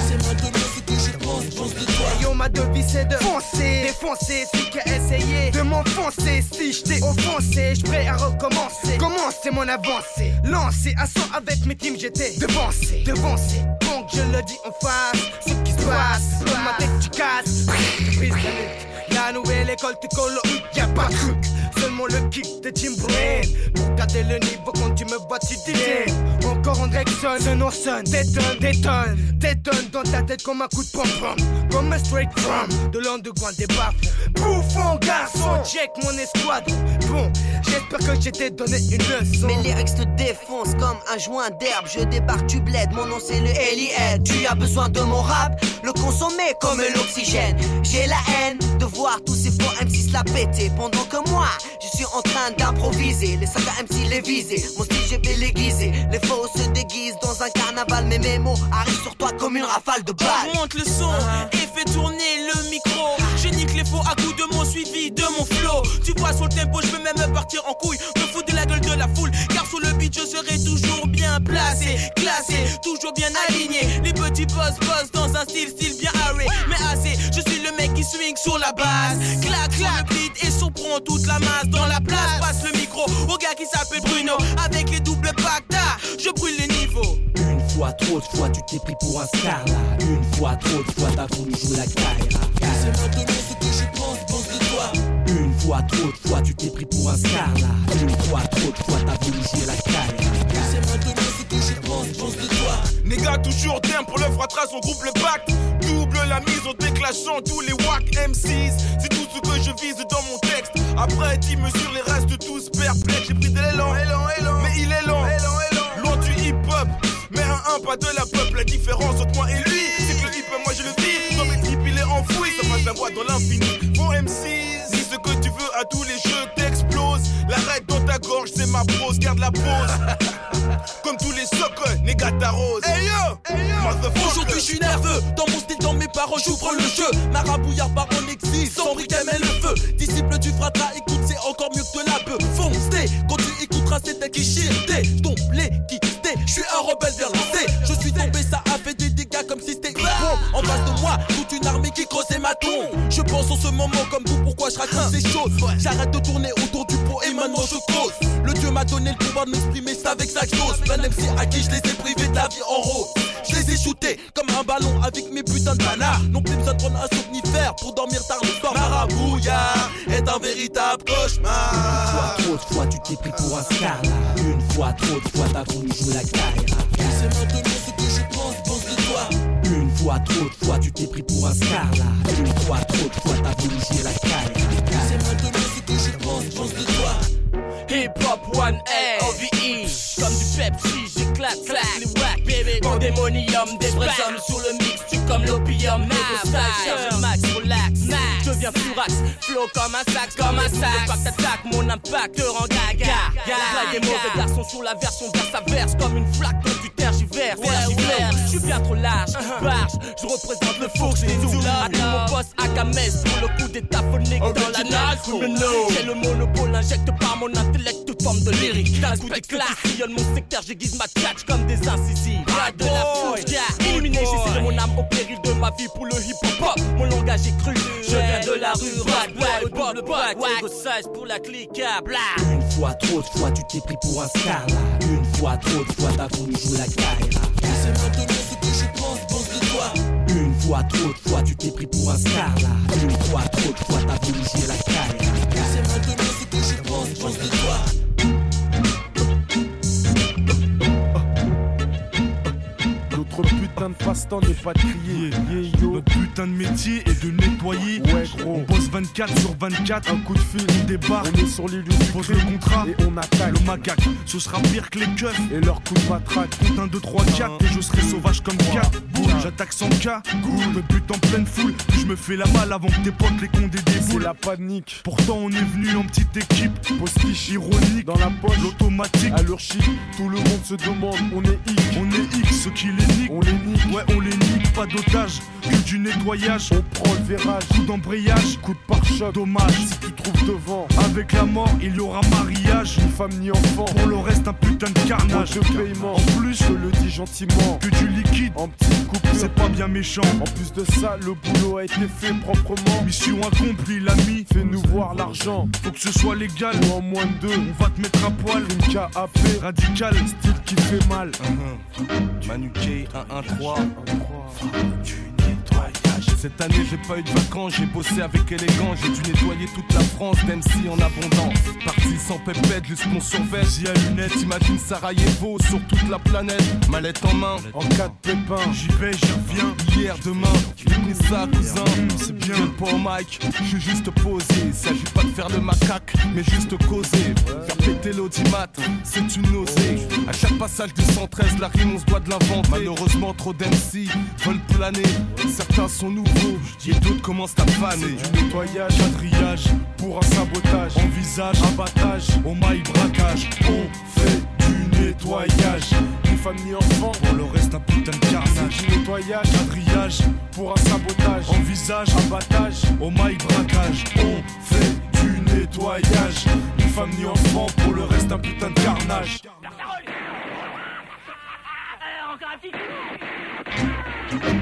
C'est maintenant ce que je pense, pense de ma devise c'est de foncer, défoncer qui a essayé de m'enfoncer. Si je offensé, je prêt à recommencer. Commencer mon avancée, lancer à son avec mes teams, j'étais devancé, devancé. Donc je le dis en face, ce qui se passe, dans ma tête tu casses. La nouvelle école, tu colles y'a pas de truc. Seulement le kick de Timberlake. Pour garder le niveau quand tu me vois, tu dis Encore en direction, ce nom sonne. Détonne, détonne, détonne dans ta tête comme un coup de pom-pom. Comme un straight from de l'underground des baffes. Bouffon, garçon, check mon escouade. Bon, j'espère que j'ai t'ai donné une leçon. Mes lyrics te défoncent comme un joint d'herbe. Je débarque, tu bled. Mon nom c'est le L.I.L. Tu as besoin de mon rap, le consommer comme l'oxygène. J'ai la haine de voir tous ces faux MC se la péter. Pendant que moi, je suis en train d'improviser. Les sagas MC les viser. Mon style, je vais l'aiguiser. Les faux se déguisent dans un carnaval. Mais mes mots arrivent sur toi comme une rafale de balles. Monte le son et fais tourner le micro. Je nique les faux à coup de mon suivi, de mon flow. Tu vois sur le tempo, je peux même partir en couille. Me fous de la gueule de la foule, car sous le beat je serai toujours bien placé, classé, toujours bien aligné. Les petits boss boss dans un style style bien arrêt. Mais assez, je suis qui swing sur la base. Clac clac, le beat et surprend toute la masse dans la place. Passe le micro au gars qui s'appelle Bruno avec les doubles pactas. Je brûle les niveaux. Une fois trop de fois tu t'es pris pour un star là. Une fois trop de fois t'as voulu jouer la caille C'est maintenant ce que je pense, pense de toi Une fois trop de fois tu t'es pris pour un star là. Une fois trop de fois t'as voulu jouer la caille C'est maintenant ce que je pense, pense de toi Néga toujours thème pour le fratras, on groupe le pacte. La mise en déclenchant tous les wack MCs. C'est tout ce que je vise dans mon texte. Après, 10 mesures, les restes tous perplexes. J'ai pris de l'élan, élan, élan. Mais il est lent, élan, élan. Loin du hip-hop. Mais un 1, pas de la peuple. La différence entre moi et lui, c'est que le hip-hop, moi je le vis. Dans mes tripes, il est enfoui. Ça passe la voix dans l'infini. Bon MC, dis ce que tu veux à tous les jeux, t'exploses. La règle dans ta gorge, c'est ma pose. Garde la pause. Comme tous les socles, négata rose. Hey yo. Aujourd'hui je suis nerveux, dans mon style, paroles, j'ouvre le jeu. Marabouillard par mon exil, sans briquet le feu. Disciple du fratra, écoute, c'est encore mieux que la bœuf. Foncez, quand tu écouteras, c'est un qui. J'tombe les quitté, je suis un rebelle lancé. Je suis tombé, ça a fait des dégâts comme si c'était bombe. En face de moi, toute une armée qui creusait ma tombe. Je pense en ce moment comme vous, pourquoi je raconte ces choses? J'arrête de tourner autour je cause. Le Dieu m'a donné le pouvoir de m'exprimer, c'est avec sa chose. Un MC à qui je les ai privés de la vie en rose. Je les ai shootés comme un ballon avec mes putains de banards. Non plus besoin de prendre un somnifère pour dormir tard le soir. Marabouillard est un véritable cauchemar. Trop de fois tu t'es pris pour un scarla Une fois, trop de fois t'as voulu jouer la carrière C'est maintenant ce que je pense, pense de toi. Une fois, trop de fois tu t'es pris pour un scarla Une fois, trop de fois t'as voulu jouer la carrière One A OVE Comme du Pepsi j'éclate clac les wack baby Pandémonium des vrais hommes sur le mix Tu comme l'opium. Négociation max relax deviens furax Flow comme un sax comme un sax Pas t'attaques mon impact te rend gaga. Vrai des mauvais garçons sur la version verse à verse Comme une flaque quand tu tergiverses Je suis bien trop large Barge. Je représente le four J'ai tout Attends mon boss à Gamès. Pour le coup d'état phonique dans la nage. J'ai le monopole injecte par mon intellect toute forme de lyrique. D'un coup d'éclat. sillonne mon secteur J'aiguise ma tchatch comme des incisives. Pas de la fouche Illuminé j'ai mon âme au péril de ma vie Pour le hip hop Mon langage est cru. Je viens de la rue Rap pop le Ego size pour la clique bla Une fois, trop de fois tu t'es pris pour un scarla Une fois, trop de fois t'as voulu jouer la carrière C'est maintenant ce que je pense, pense de toi. Une fois, trop de fois tu t'es pris pour un scarla Une fois, trop de fois t'as voulu jouer la carrière putain de passe-temps n'est pas de crier. Yeah, yo. Notre putain de métier est de nettoyer. Ouais, gros. On bosse 24 sur 24. Un coup de fil, on débarque. On est sur les lieux du Pose le contrat et on attaque. Le macaque, ce sera pire que les keufs. Et leur coup de matraque. Compte 1, 2, 3, 4. Et je serai sauvage comme 4. Boule, j'attaque sans cas. Goût, me bute en pleine foule. Je me fais la malle avant que tes potes les condés C'est la panique. Pourtant, on est venu en petite équipe. Postiche ironique. Dans la poche, l'automatique. À leur chic, tout le monde se demande. On est X. On est X, ceux qui les niquent. On les nique. Ouais, on les nique. Pas d'otage. Que du nettoyage. On prend le virage. Coup d'embrayage. Coup de pare-choc. Dommage. Si tu trouves devant. Avec la mort, il y aura mariage. Ni femme ni enfant. Pour le reste, un putain de carnage. De paiement. En plus, je le dis gentiment. Que du liquide. En petite coupe. C'est pas bien méchant. En plus de ça, le boulot a été fait proprement. Mission accomplie, l'ami. Fais-nous voir l'argent. Faut que ce soit légal. Ou en moins de deux. On va te mettre à poil. Une KAP. Radical. Style qui fait mal. Manu K 113. Cette année j'ai pas eu de vacances, j'ai bossé avec élégance, j'ai dû nettoyer toute la France, d'MC en abondance. Parti sans pépette, juste mon survêt, j'y à lunettes, imagine Sarajevo sur toute la planète, mallette en main, en cas de pépin, j'y vais, j'y reviens, hier, demain, prenez ça cousin, c'est bien, au mic, je suis juste posé, s'agit pas de faire le macaque, mais juste causer, faire péter l'audimat, c'est une nausée, à chaque passage du 113, la rime on se doit de l'inventer, malheureusement trop d'MC veulent planer, certains sont et d'autres commencent à faner. Du nettoyage, quadrillage, pour un sabotage, envisage, abattage, au maille braquage, on fait du nettoyage. Ni femme ni enfant, pour le reste un putain de carnage. Du nettoyage, quadrillage, pour un sabotage, envisage, abattage, au maille braquage, on fait du nettoyage. Ni femme ni enfant, pour le reste un putain de carnage.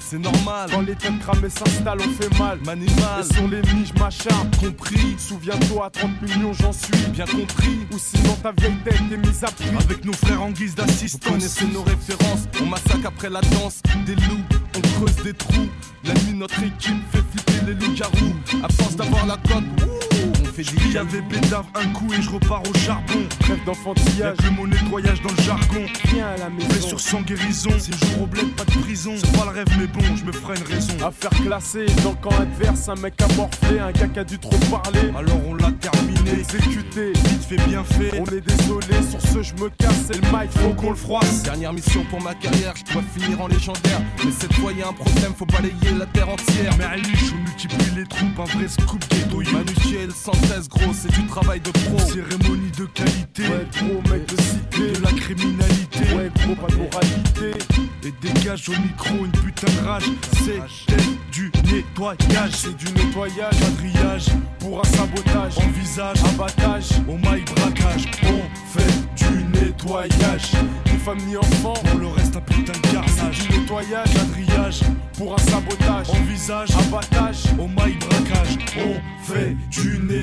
c'est normal. Quand les têtes cramées s'installent, on fait mal. Manimal, et sur les niches, m'acharne. Compris, souviens-toi, à 30 millions, j'en suis. Bien compris, ou sinon ta vieille tête est mise. Avec nos frères en guise d'assistance. Vous connaissez nos références. On massacre après la danse. Des loups, on creuse des trous. La nuit, notre équipe fait flipper les loups-garous. À force d'avoir la cote, fait J'avais bédave un coup et je repars au charbon. Rêve d'enfantillage, plus mon nettoyage dans le jargon. Viens à la maison. Blessure sans guérison, séjour au bled, pas de prison. C'est pas le rêve, mais bon, je me ferai une raison. Affaire classée, dans le camp adverse, un mec a morflé, un gars qui a dû trop parler. Alors on l'a terminé, Exécuté, vite fait bien fait. on est désolé, sur ce je me casse, c'est le mic, faut qu'on le froisse. Dernière mission pour ma carrière, je dois finir en légendaire. Mais cette fois y a un problème, faut balayer la terre entière. Mais Alice, on multiplie les troupes, un vrai scoop ghetto. Manuel 113 gros, c'est du travail de pro. Cérémonie de qualité, Ouais, gros mec de cité. de la criminalité. Ouais, gros, pas de moralité. Et dégage au micro une putain de rage. C'est du nettoyage, C'est du nettoyage, quadrillage, pour un sabotage, envisage, abattage, au maille braquage. On fait du nettoyage. ni femme ni enfant. Pour le reste, un putain de C'est garçage. du nettoyage, Quadrillage, pour un sabotage, envisage, abattage, au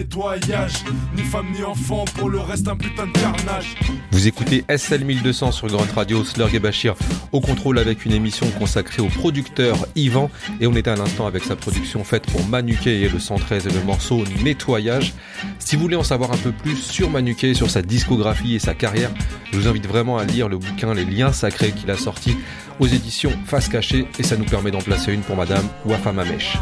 nettoyage. Ni femme ni enfant, pour le reste, un putain de carnage. Vous écoutez SL 1200 sur Grande Radio, Slurg et Bachir au contrôle avec une émission consacrée au producteur Yvan et on était à l'instant avec sa production faite pour Manuquet et le 113 et le morceau Nettoyage. Si vous voulez en savoir un peu plus sur Manuquet, sur sa discographie et sa carrière, je vous invite vraiment à lire le bouquin Les liens sacrés qu'il a sorti aux éditions Face Cachée et ça nous permet d'en placer une pour madame Wafa Mamesh.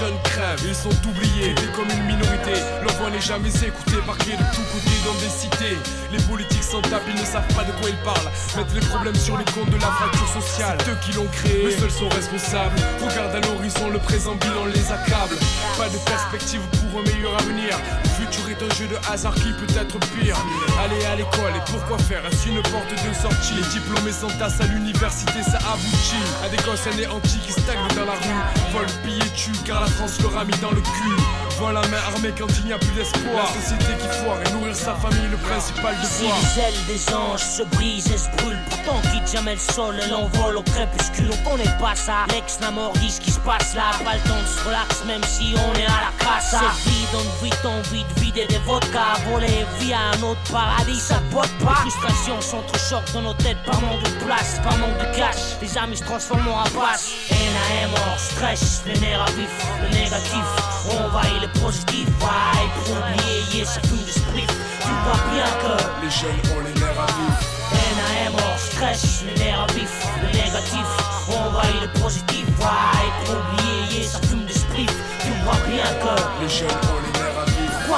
Jeunes crèvent, ils sont oubliés, comme une minorité. Leur voix n'est jamais écoutée, parqués de tous côtés dans des cités. Les politiques s'en tapent, ils ne savent pas de quoi ils parlent. Mettent les problèmes sur les comptes de la fracture sociale. C'est eux qui l'ont créé, mais seuls sont responsables. Regarde à l'horizon, le présent bilan les accable. Pas de perspective pour un meilleur avenir. Futur est un jeu de hasard qui peut être pire. Aller à l'école et pourquoi faire Est-ce une porte de sortie Les diplômés s'entassent à l'université, ça aboutit à des gosses anéantis qui stagnent dans la rue. Vol, billets, tue, car la France leur a mis dans le cul. Voilà la main armée quand il n'y a plus d'espoir. La société qui foire et nourrir sa famille, le principal Si devoir. les ailes des anges se brisent et se brûlent, pourtant quitte jamais le sol, elle envole au crépuscule. On connaît pas ça, l'ex la mort dit ce qui se passe là. Pas le temps de se relax, même si on est à la casse. Cette vie donne vite envie vider des vodkas, voler via un autre paradis, ça te botte pas. Les frustrations s'entrechoquent dans nos têtes par manque de place, par manque de cash. Les amis se transforment en rapaces. NAM hors stress, le nerf à vif, le négatif. On envahit le positif, vibe pour oublier, ça fume de split. Tu vois bien que Les jeunes ont les nerfs à vif. NAM hors stress, le nerf à vif, le négatif. On envahit le positif, vibe pour oublier, ça fume de split. Tu vois bien que Les jeunes ont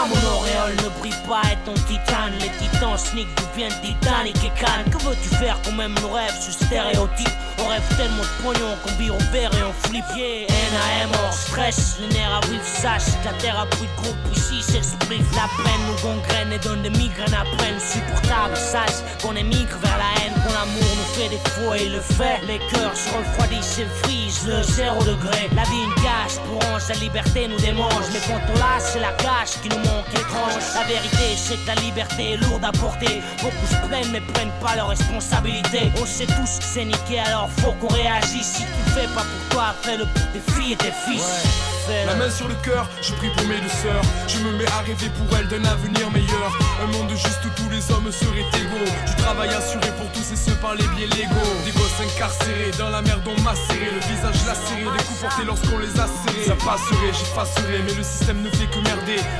à mon auréole ne brille pas et ton titane Les titans sneak deviennent titaniques et cannes Que veux-tu faire quand même nos rêves ce stéréotype On rêve tellement de pognon qu'on vire au vert et on flippe. Yeah, NAM hors stress, le nerf à sache que La terre a pris de groupe ici spliff La peine. Nous gangrène et donne des migraines à peine supportable Sache qu'on émigre vers la haine. Qu'on l'amour nous fait des faux et le fait. Les cœurs se refroidissent et frisent le zéro degré. La vie une gage pour ange, la liberté nous démange. Mais quand on lâche c'est la gâche qui nous manque étrange La vérité c'est que la liberté est lourde à porter. Beaucoup se plaignent mais prennent pas leurs responsabilités. On sait tous que c'est niqué alors faut qu'on réagisse. Si tu fais pas pour toi fais-le pour tes filles et tes fils La main sur le cœur, je prie pour mes deux sœurs. Je me mets à rêver pour elles d'un avenir meilleur. Un monde juste où tous les hommes seraient égaux. Du travail assuré pour tous et ceux par les biais légaux. Des gosses incarcérés dans la merde on macéré. Le visage lacéré, des coups portés lorsqu'on les a serrés. Ça passerait, j'effacerai, mais le système ne fait que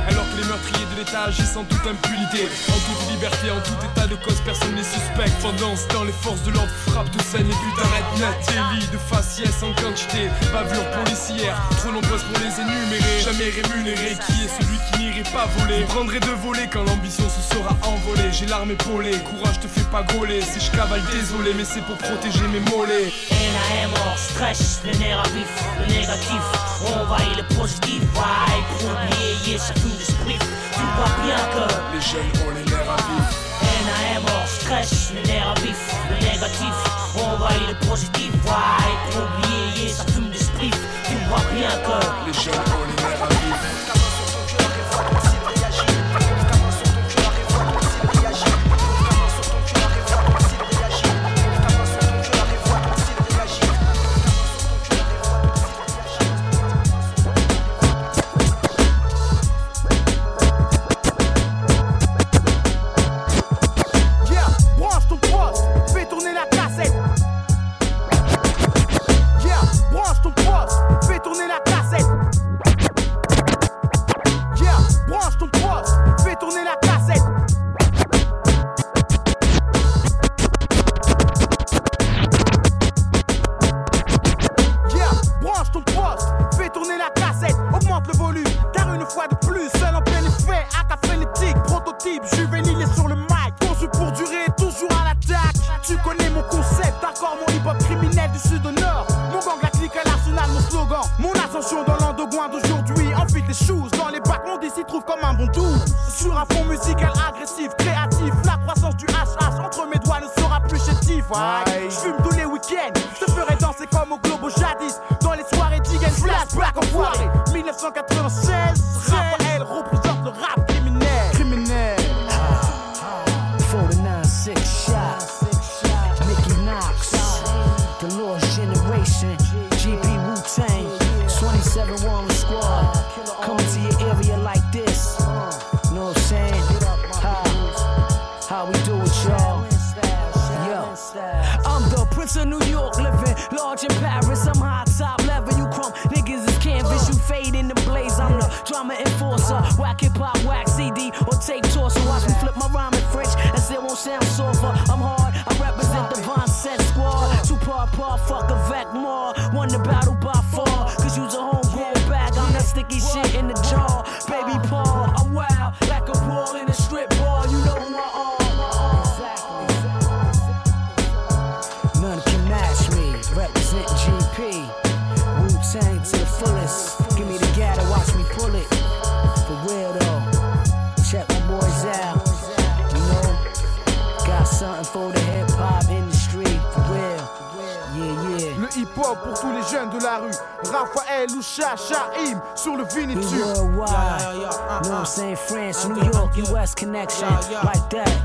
Alors que les meurtriers de l'État agissent en toute impunité. En toute liberté, en tout état de cause, personne n'est suspect. Pendant ce temps, les forces de l'ordre frappent de scène et but d'arrêt net. De faciès en quantité. Bavure policière, trop nombreuses pour les énumérer. Jamais rémunéré, qui est celui qui n'irait pas voler? Je prendrai de voler quand l'ambition se sera envolée. J'ai l'arme épaulée, courage te fait pas gauler. Si je cavale, désolé, mais c'est pour protéger mes mollets. NAM hors stress, le nerf à vif, le négatif On envahit le positif, vibe. Yeah, ça fume de split Tu vois bien que Les jeunes ont les nerfs à vif. NAM hors stress, le nerf à vif, le négatif On envahit le positif, vibe. Yeah, ça fume de split Tu vois bien que Les jeunes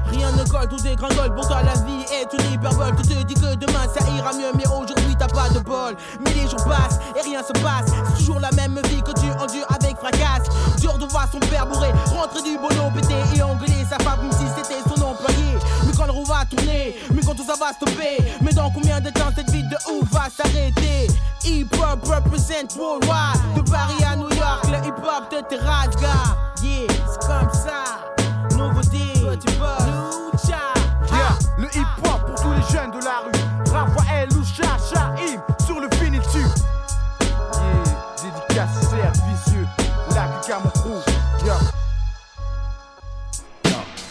Rien ne colle, tout dégringole pour toi la vie est une hyperbole. Tu te dis que demain ça ira mieux mais aujourd'hui t'as pas de bol. Mais les jours passent et rien se passe. C'est toujours la même vie que tu endures avec fracas Dur de voir son père bourré Rentrer du boulot pété et engueuler sa femme comme si c'était son employé. Mais quand le roue va tourner, mais quand tout ça va stopper Mais dans combien de temps cette vie de ouf va s'arrêter? Hip hop represent worldwide. De Paris à New York, le hip hop te terrasse gars Yeah, c'est comme ça Yeah.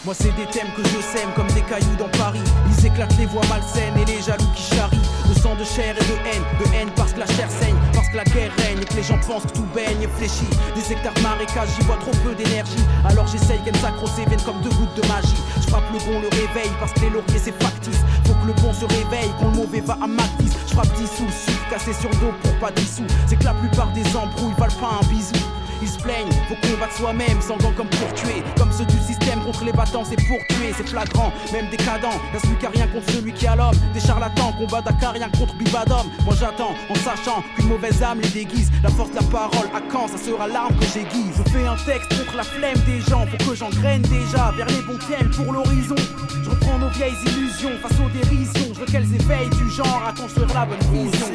Moi c'est des thèmes que je sème comme des cailloux dans Paris. Ils éclatent les voix malsaines et les jaloux qui charrient. De sang, de chair et de haine, de haine parce que la chair saigne Parce que la guerre règne et que les gens pensent que tout baigne et fléchit. Des hectares marécages, j'y vois trop peu d'énergie. Alors j'essaye qu'elles s'accrochent et viennent comme deux gouttes de magie. Je frappe le bon, le réveil parce que les lauriers c'est factice Faut que le bon se réveille, quand le mauvais va à Mactis Je frappe 10 sous, cassé sur dos pour pas 10 sous. C'est que la plupart des embrouilles valent pas un bisou ils se plaignent, faut combattre soi-même, gants comme pour tuer. Comme ceux du système contre les battants, c'est pour tuer, c'est flagrant, même décadent. Y'a celui qui a rien contre celui qui a l'homme. Des charlatans, combat rien contre Bibadom. Moi j'attends, en sachant qu'une mauvaise âme les déguise. La force de la parole, à quand ça sera l'arme que j'aiguise? Je fais un texte contre la flemme des gens, faut que j'engraine déjà vers les bons thèmes pour l'horizon. Je reprends nos vieilles illusions face aux dérisions. Je veux qu'elles éveillent du genre à construire la bonne vision.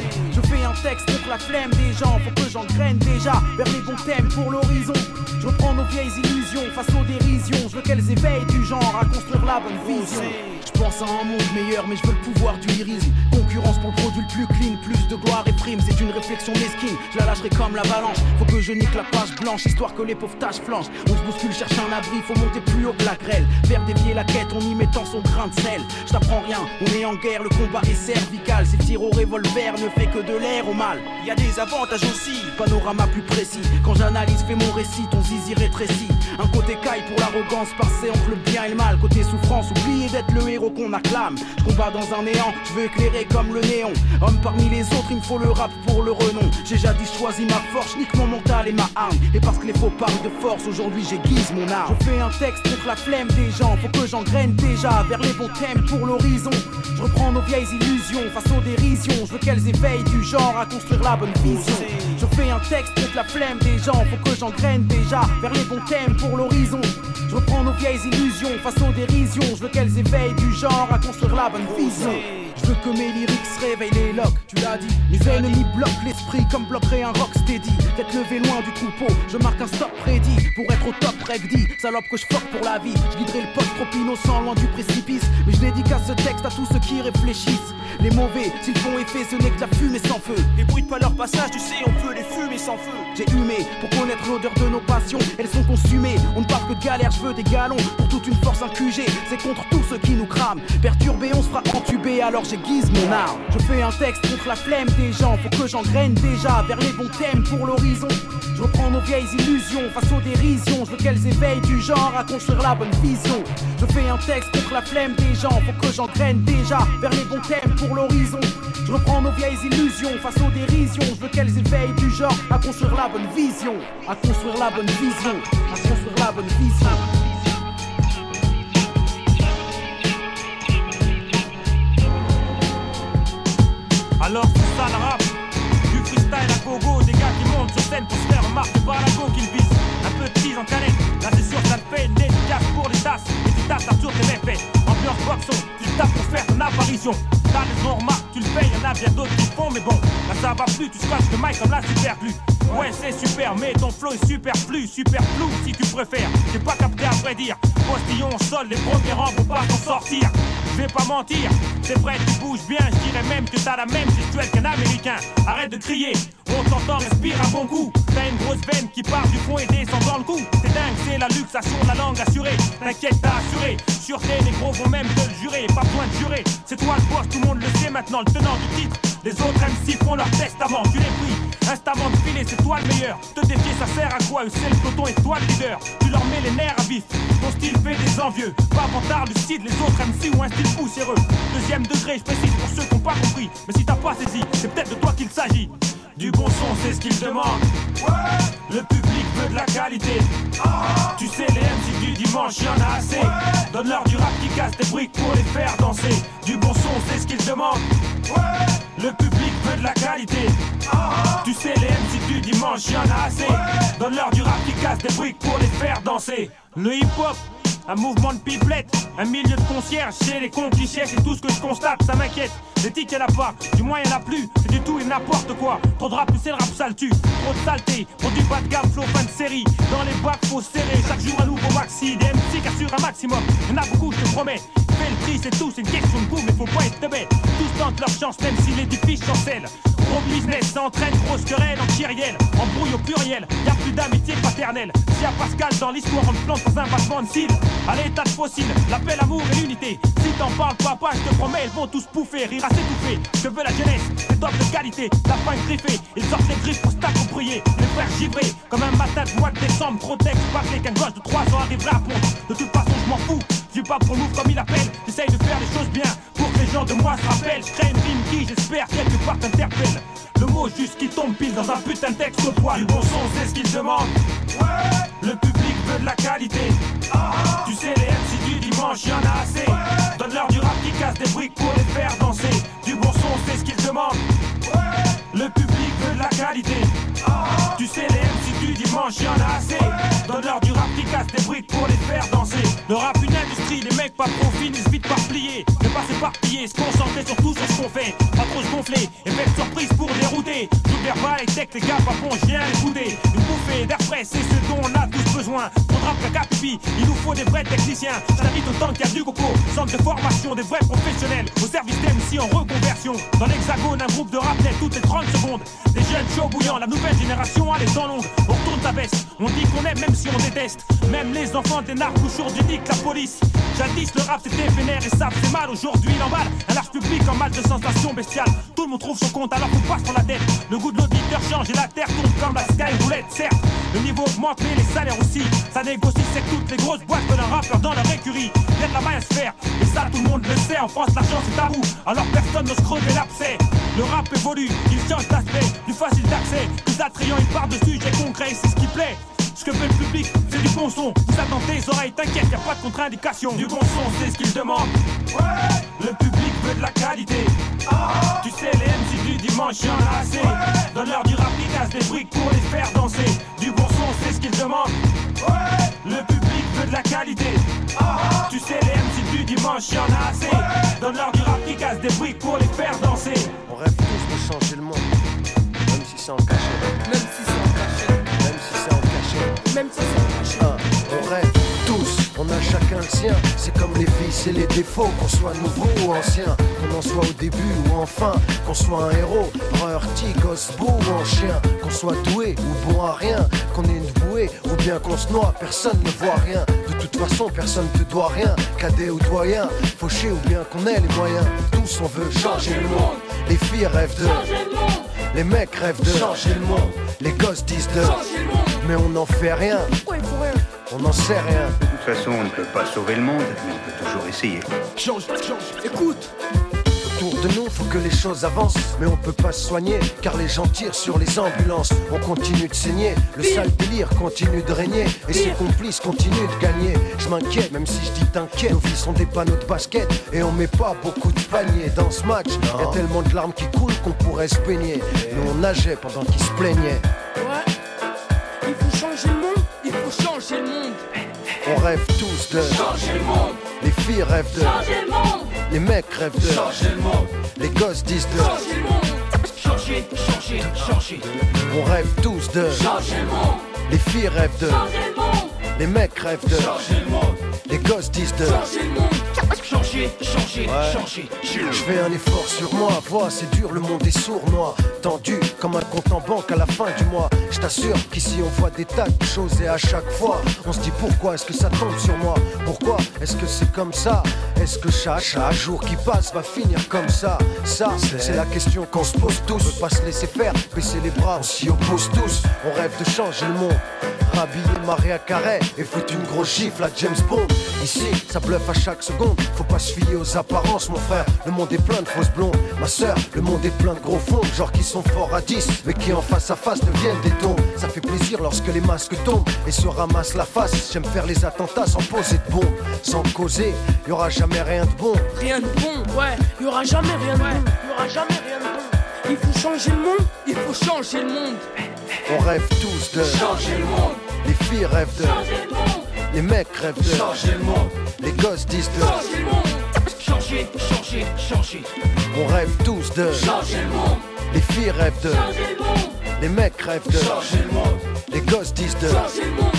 Un texte contre la flemme des gens, faut que j'engraine déjà vers les bons thèmes pour l'horizon. Je reprends nos vieilles illusions face aux dérisions. Je veux qu'elles éveillent du genre à construire la bonne vision. Je pense à un monde meilleur, mais je veux le pouvoir du lyrisme. Concurrence pour le produit le plus clean, plus de gloire et prime. C'est une réflexion mesquine, je la lâcherai comme l'avalanche. Faut que je nique la page blanche, histoire que les pauvres tâches flanchent. On se bouscule, cherche un abri, faut monter plus haut que la grêle. Faire dévier la quête en y mettant son grain de sel. Je t'apprends rien, on est en guerre, le combat est cervical. C'est tir au revolver, ne fait que de l'air au mal. Y a des avantages aussi, panorama plus précis. Quand j'analyse, fais mon récit, ton zizi rétrécit. Un côté caille pour l'arrogance, passé entre le bien et le mal. Côté souffrance, oublier d'être le héros qu'on acclame. Je combats dans un néant, je veux éclairer comme le néon. Homme parmi les autres, il me faut le rap pour le renom. J'ai jadis choisi ma force, nique mon mental et ma arme. Et parce que les faux parlent de force, aujourd'hui j'aiguise mon arme. Je fais un texte contre la flemme des gens, faut que j'engraine déjà vers les bons thèmes pour l'horizon. Je reprends nos vieilles illusions face aux dérisions. Je veux qu'elles éveillent du genre à construire la bonne vision. Je fais un texte contre la flemme des gens, faut que j'engraine déjà vers les bons thèmes pour l'horizon. Je reprends nos vieilles illusions face aux dérisions. Je veux qu'elles éveillent du genre à construire la bonne vision. Je veux que mes lyrics réveillent les locks, tu l'as dit. Mes ennemis bloquent l'esprit comme bloquerait un rock steady. D'être levé loin du troupeau, je marque un stop prédit pour être au top regdi. Salope que je fuck pour la vie. Je guiderai le poste trop innocent loin du précipice. Mais je dédicace ce texte à tous ceux qui réfléchissent. Les mauvais, s'ils font effet, ce n'est que la fumée sans feu. Débrouille pas leur passage, tu sais, on peut les fumer sans feu. J'ai humé pour connaître l'odeur de nos passions. Elles sont consumées, on ne parle que de galère, je veux des galons pour toute une force un QG. C'est contre tous ceux qui nous crament. Perturbé, on se fera entuber, alors Je fais un texte contre la flemme des gens, faut que j'engraine déjà vers les bons thèmes pour l'horizon. Je reprends nos vieilles illusions face aux dérisions, je veux qu'elles éveillent du genre à construire la bonne vision. Je fais un texte contre la flemme des gens, faut que j'engraine déjà vers les bons thèmes pour l'horizon. Je reprends nos vieilles illusions face aux dérisions, je veux qu'elles éveillent du genre à construire la bonne vision, à construire la bonne vision, à construire la bonne vision. Alors c'est ça le rap. Du freestyle à gogo, des gars qui montent sur scène pour se faire remarquer par la go qu'ils visent. Un tease en canette, là c'est sûr ça te fait. Une pour les tasses. Et tu tasses sur tes méfaits, ambiance boxon, tu tapes pour faire ton apparition. T'as les remarques, tu le payes, y'en a bien d'autres qui font mais bon Là ça va plus, tu scratches le mic comme la super glue Ouais c'est super mais ton flow est superflu, super flou si tu préfères. J'ai pas capté à vrai dire. Postillon sol, les premiers rangs vont pas s'en sortir je vais pas mentir, c'est vrai, tu bouges bien. Je dirais même que t'as la même gestuelle qu'un américain. Arrête de crier, on t'entend, respire à bon coup. T'as une grosse veine qui part du fond et descend dans le cou. C'est dingue, c'est la luxation la langue assurée. T'inquiète, t'as assuré. Sûreté, les gros vont même te le jurer. Pas besoin de jurer, c'est toi le boss, tout le monde le sait maintenant, le tenant du titre. Les autres MC font leur testament, tu les pris. Instamment de filer, c'est toi le meilleur. Te défier, ça sert à quoi C'est le peloton et toi le leader. Tu leur mets les nerfs à vif. Ton style fait des envieux. Pas vantard, lucide, les autres MC ou un style poussiéreux. Deuxième degré, je précise pour ceux qui n'ont pas compris. Mais si t'as pas saisi, c'est peut-être de toi qu'il s'agit. Du bon son, c'est ce qu'ils demandent. Le public veut de la qualité. Tu sais, les MC du dimanche, y en a assez. Donne-leur du rap qui casse des briques pour les faire danser. Du bon son, c'est ce qu'ils demandent. Le public veut de la qualité. Tu sais, les MC du dimanche, y en a assez. Donne-leur du rap qui casse des briques pour les faire danser. Le hip-hop, un mouvement de pipelette, un milieu de concierge, c'est les cons qui cherchent, c'est tout ce que je constate, ça m'inquiète. L'éthique y'en a pas, du moins y'en a plus, c'est du tout et n'importe quoi. Trop de rap, c'est le rap sale tue, trop de saleté, du bas de gamme, flow fin de série. Dans les bacs, faut serrer, chaque jour un nouveau maxi, des MC qui assurent un maximum. Y'en a beaucoup, je te promets. Le c'est tout, c'est une question de goût, mais faut pas être bête. Tous tentent leur chance, même si l'édifice chancelle. Gros business, ça entraîne grosse querelle en kyrielle, embrouille au pluriel, y a plus d'amitié paternelle. Si à Pascal dans l'histoire, on te plante dans un battement de cils, à l'état de fossile, l'appel amour et l'unité. Si t'en parles, papa, je te promets, ils vont tous pouffer, rire à s'étouffer. Je veux la jeunesse, des tops de qualité, la fin griffée, ils sortent les griffes pour s'accoprier. Les frères givrés, comme un matin de mois de décembre, trop texte, parler qu'un gosse de 3 ans arrivera à pondre. De toute façon, je m'en fous, je pas pour move comme il appelle, j'essaye de faire les choses bien pour que les gens de moi se rappellent. Je crée une rime qui, j'espère, quelque part t'interpelle. Le mot juste qui tombe pile dans un putain de texte au poil. Du bon son, c'est ce qu'ils demandent. Le public veut de la qualité. Tu sais, les MC du dimanche, y en a assez. Donne-leur du rap qui casse des briques pour les faire danser. Pas trop vite par plier. Ne pas s'éparpiller, se concentrer sur tout ce qu'on fait. Pas trop se gonfler, effet de surprise pour dérouter. Tout verbal et tech, les gars, pas bon, viens les bouder. Une bouffée d'air frais, c'est ce dont on a tous besoin. Pour rap il nous faut des vrais techniciens. Je t'invite autant qu'il y a du coco. Centre de formation, des vrais professionnels. Au service d'MC en reconversion. Dans l'hexagone, un groupe de rap net toutes les 30 secondes. Des jeunes chauds bouillants, la nouvelle génération a les dents longues. On retourne ta veste, on dit qu'on aime même si on déteste. Même les enfants des narcs aujourd'hui la police. Jadis le rap c'était vénère et ça fait mal. Aujourd'hui il emballe un large public en mal de sensations bestiales. Tout le monde trouve son compte alors qu'on passe pour la tête. Le goût de l'auditeur change et la terre tourne comme la sky roulette. Certes, le niveau augmente mais les salaires aussi. Ça négocie, que toutes les grosses boîtes veulent un rappeur dans leur écurie. Y a de la maille à se faire et ça tout le monde le sait. En France l'argent c'est tabou, alors personne n'ose crever l'abcès. Le rap évolue, il change d'aspect, plus facile d'accès, plus attrayant, il part de sujets concrets, c'est ce qui plaît. Ce que veut le public, c'est du bon son. Vous attendez les oreilles, t'inquiète, y a pas de contre-indication. Du bon son, c'est ce qu'il demande. Le public veut de la qualité. Tu sais, les MC du dimanche, y en a assez. Donne-leur du rap casse des briques pour les faire danser. Du bon son, c'est ce qu'ils demandent. Le public de la qualité. Tu sais, les MC du dimanche, y en a assez. Donne-leur du rap qui casse des briques pour les faire danser. On rêve tous de changer le monde, même si c'est en cachette. Même si c'est en cachette. Même si c'est en cachette. Même si c'est en cachette. Ah, on rêve on a chacun le sien. C'est comme les filles c'est les défauts, qu'on soit nouveau ou ancien, qu'on en soit au début ou enfin, qu'on soit un héros, heurti, gosse beau ou un chien, qu'on soit doué ou bon à rien, qu'on ait une bouée ou bien qu'on se noie, personne ne voit rien. De toute façon, personne te doit rien, cadet ou doyen, fauché ou bien qu'on ait les moyens. Tous on veut changer le monde. Les filles rêvent de changer le monde. Les mecs rêvent de changer le monde. Les gosses disent de changer le monde. Mais on n'en fait rien. On n'en sait rien. De toute façon, on ne peut pas sauver le monde, mais on peut toujours essayer. Change, change, écoute Autour de nous, faut que les choses avancent, mais on peut pas se soigner, car les gens tirent sur les ambulances. On continue de saigner, le sale délire continue de régner, et ses complices continuent de gagner. Je m'inquiète, même si je dis t'inquiète, nos vies sont des panneaux de basket, et on met pas beaucoup de paniers dans ce match. Y a tellement de larmes qui coulent qu'on pourrait se peigner. Nous on nageait pendant qu'ils se plaignaient. Ouais, il faut changer le monde, changer le monde. On rêve tous de Changer le monde. Les filles rêvent de Changer le monde. Les mecs rêvent de Changer le monde. Les gosses disent de Changer le monde. Changer, changer, changer. On rêve tous de Changer le monde. Les filles rêvent de Changer le monde. Les mecs rêvent de Changer le monde. Les gosses disent de Changer le monde. Changer, changer, changer. Je fais un effort sur moi, vois, c'est dur, le monde est sournois, tendu comme un compte en banque à la fin du mois. Je t'assure qu'ici on voit des tas de choses et à chaque fois on se dit pourquoi est-ce que ça tombe sur moi? Pourquoi est-ce que c'est comme ça? Est-ce que chaque, jour qui passe va finir comme ça? Ça, c'est la question qu'on se pose tous. On peut pas se laisser faire, baisser les bras, on s'y oppose tous. On rêve de changer le monde. Rhabiller Maria Carré et foutre une grosse gifle à James Bond. Ici, ça bluffe à chaque seconde. Faut pas se fier aux apparences, mon frère. Le monde est plein de fausses blondes. Ma soeur, le monde est plein de gros fonds. Genre qui sont forts à 10, mais qui en face à face deviennent des tons. Ça fait plaisir lorsque les masques tombent et se ramassent la face. J'aime faire les attentats sans poser de bon. Sans causer, y aura jamais rien de bon. Rien de bon, ouais, y aura jamais rien de bon. Y aura jamais rien de bon. Il faut changer le monde, il faut changer le monde. On rêve tous de Changer le monde. Les filles rêvent de Changer le monde. Les mecs rêvent de Changer le monde. Les gosses disent de Changer le monde. Changer, changer, changer. On rêve tous de Changer le monde. Les filles rêvent de Changer le monde. Les mecs rêvent de Changer le monde. Les gosses disent de Changer le monde.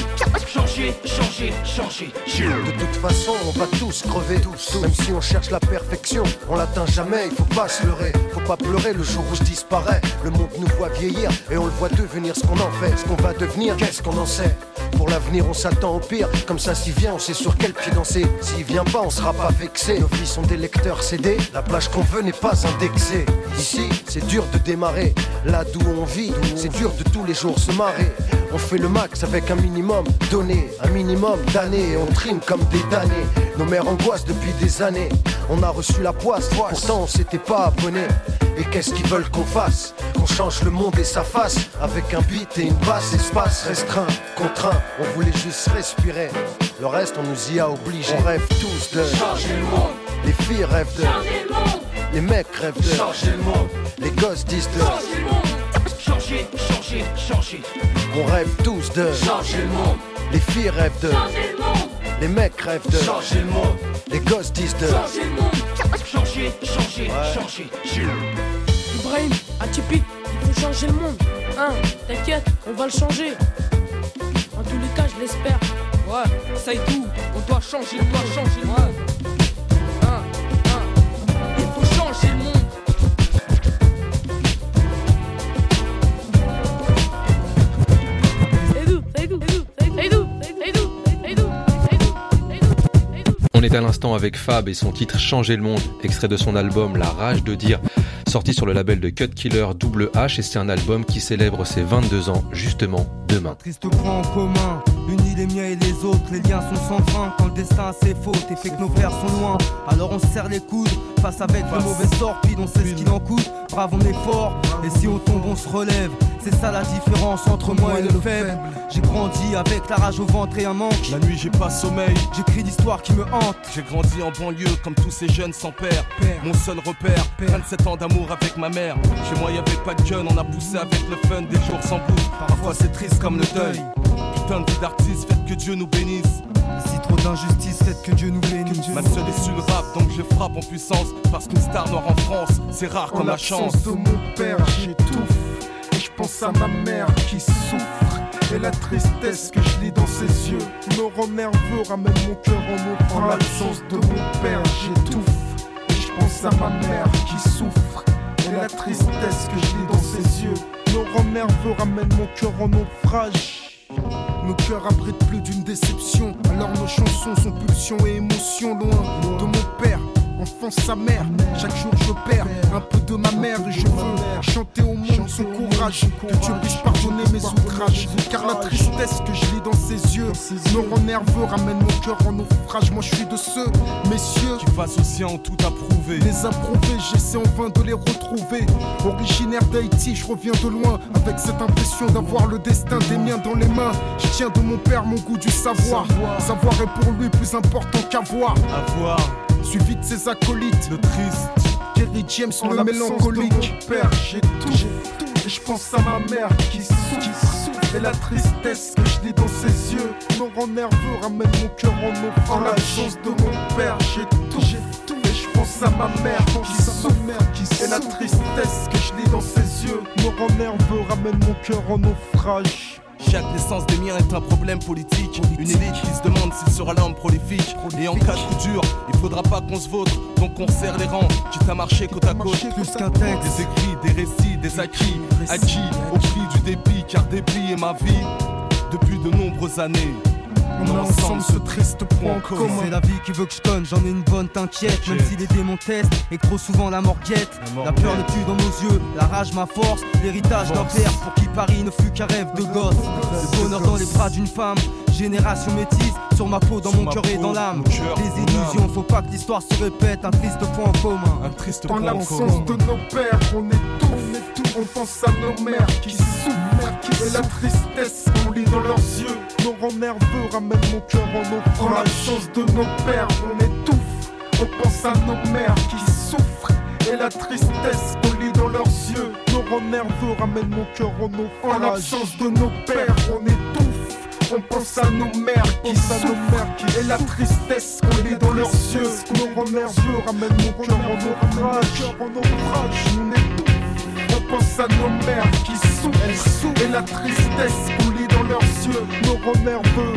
Changer, changer, changer. De toute façon, on va tous crever, tous, Même si on cherche la perfection, on l'atteint jamais, il faut pas se leurrer. Faut pas pleurer le jour où je disparais. Le monde nous voit vieillir et on le voit devenir ce qu'on en fait. Ce qu'on va devenir, qu'est-ce qu'on en sait? Pour l'avenir, on s'attend au pire. Comme ça, s'il vient, on sait sur quel pied danser. S'il vient pas, on sera pas vexé. Nos vies sont des lecteurs CD. La plage qu'on veut n'est pas indexée. Ici, c'est dur de démarrer. Là d'où on vit, c'est dur de tous les jours se marrer. On fait le max avec un minimum donné, un minimum d'années. Et on trime comme des damnés. Nos mères angoissent depuis des années. On a reçu la poisse, pourtant on s'était pas abonné. Et qu'est-ce qu'ils veulent qu'on fasse? Qu'on change le monde et sa face Avec un beat et une basse, espace restreint, contraint On voulait juste respirer Le reste on nous y a obligés On rêve tous de Changer le monde. Les filles rêvent de Changer le monde. Les mecs rêvent de Changer le monde. Les gosses disent de Changer le monde. Changer, changer, changer. On rêve tous de Changer le monde. Les filles rêvent de Changer le monde. Les mecs rêvent de Changer le monde. Les gosses disent de Changer le monde. Changer, changer, changer. Ibrahim, atypique, il faut changer le monde. Hein, t'inquiète, on va le changer. En tous les cas, je l'espère. Ouais, ça et tout, on doit changer, on doit changer le monde. Hein, hein, il faut changer le monde. Est à l'instant avec Fab et son titre Changer le monde, extrait de son album La rage de dire, sorti sur le label de Cut Killer Double H et c'est un album qui célèbre ses 22 ans justement demain. Triste point en commun, unis les miens et les autres, les liens sont sans fin quand le destin a ses fautes et fait que nos frères sont loin. Alors on se serre les coudes, face avec le mauvais sort, puis on sait ce qu'il en coûte. Brave, on est fort, et si on tombe, on se relève. C'est ça la différence entre moi et le faible. J'ai grandi avec la rage au ventre et un manque. La nuit j'ai pas sommeil, J'écris l'histoire qui me hante. J'ai grandi en banlieue comme tous ces jeunes sans père. Mon seul repère, 27 ans d'amour avec ma mère. Chez moi y avait pas de gun, on a poussé avec le fun des jours sans bout. Parfois c'est triste comme le deuil. Putain de vie d'artiste, faites que Dieu nous bénisse. Si trop d'injustice, faites que Dieu nous bénisse. Ma seule issue le rap, donc je frappe en puissance. Parce qu'une star noire en France, c'est rare comme la chance. de mon père, j'étouffe. Et je pense à ma mère qui souffre. Et la tristesse que je lis dans ses yeux me rend nerveux, ramène mon cœur en eau. En l'absence de mon père, j'étouffe. Et je pense à ma mère qui souffre. Et la tristesse que je lis dans ses yeux me rend nerveux, ramène mon cœur en naufrage. Nos cœurs abritent plus d'une déception. Alors nos chansons sont pulsions et émotions loin de mon père. Sa mère, chaque jour je perds un peu de ma mère et je veux chanter au monde son courage. Que Dieu puisse pardonner mes outrages. Car la tristesse que je lis dans ses yeux me rend nerveux, ramène mon cœur en naufrage. Moi je suis de ceux, messieurs, qui face au sien ont tout approuvé. Les approuver, j'essaie en vain de les retrouver. Originaire d'Haïti, je reviens de loin avec cette impression d'avoir le destin des miens dans les mains. Je tiens de mon père mon goût du savoir. Savoir est pour lui plus important qu'avoir. Avoir suivi de ses acolytes. Le triste, Kerry James, le mélancolique. De mon père, j'ai tout, Et je pense à ma mère qui souffre. Et la tristesse que je lis dans ses yeux me rend nerveux, ramène mon cœur en eau. En l'absence de mon père, j'ai tout, tout. Et je pense à ma mère qui souffre. Et la tristesse que je lis dans ses yeux me rend nerveux, ramène mon cœur en naufrage. Chaque naissance des miens est un problème politique. Une élite qui se demande s'il sera l'homme prolifique. Et en cas de coup dur, il faudra pas qu'on se vautre. Donc on serre les rangs, quitte à marcher côte à côte. Plus qu'un texte, des écrits, des récits, des acquis. Acquis au prix du dépit, car dépit est ma vie depuis de nombreuses années. On a ensemble ce triste point commun. C'est la vie qui veut que je conne, j'en ai une bonne, t'inquiète. Même si les démons testent et que trop souvent la mort guette. La, peur ne tue dans nos yeux, la rage ma force. L'héritage d'un père pour qui Paris ne fut qu'un rêve de gosse. Le bonheur dans les bras d'une femme. Génération métisse, sur ma peau, dans mon cœur et dans l'âme. Les illusions, faut pas que l'histoire se répète. Un triste point commun. Un triste point commun. En l'absence de nos pères, on est tout, on est tout. On pense à nos mères qui souffrent. Et la tristesse qu'on lit dans leurs yeux rend nerveux, ramène mon cœur en eau. En l'absence de nos pères, on étouffe. On pense à nos mères qui souffrent. Et la tristesse qu'on lit dans leurs yeux rend nerveux, ramène mon cœur en eau. En l'absence de nos pères, on étouffe. On pense à nos mères qui souffrent. Et la tristesse qu'on lit dans leurs yeux rend nerveux, ramène mon cœur en naufrage. En naufrage, on pense à nos mères qui souffrent Et la tristesse lit leurs yeux Nos rend nerveux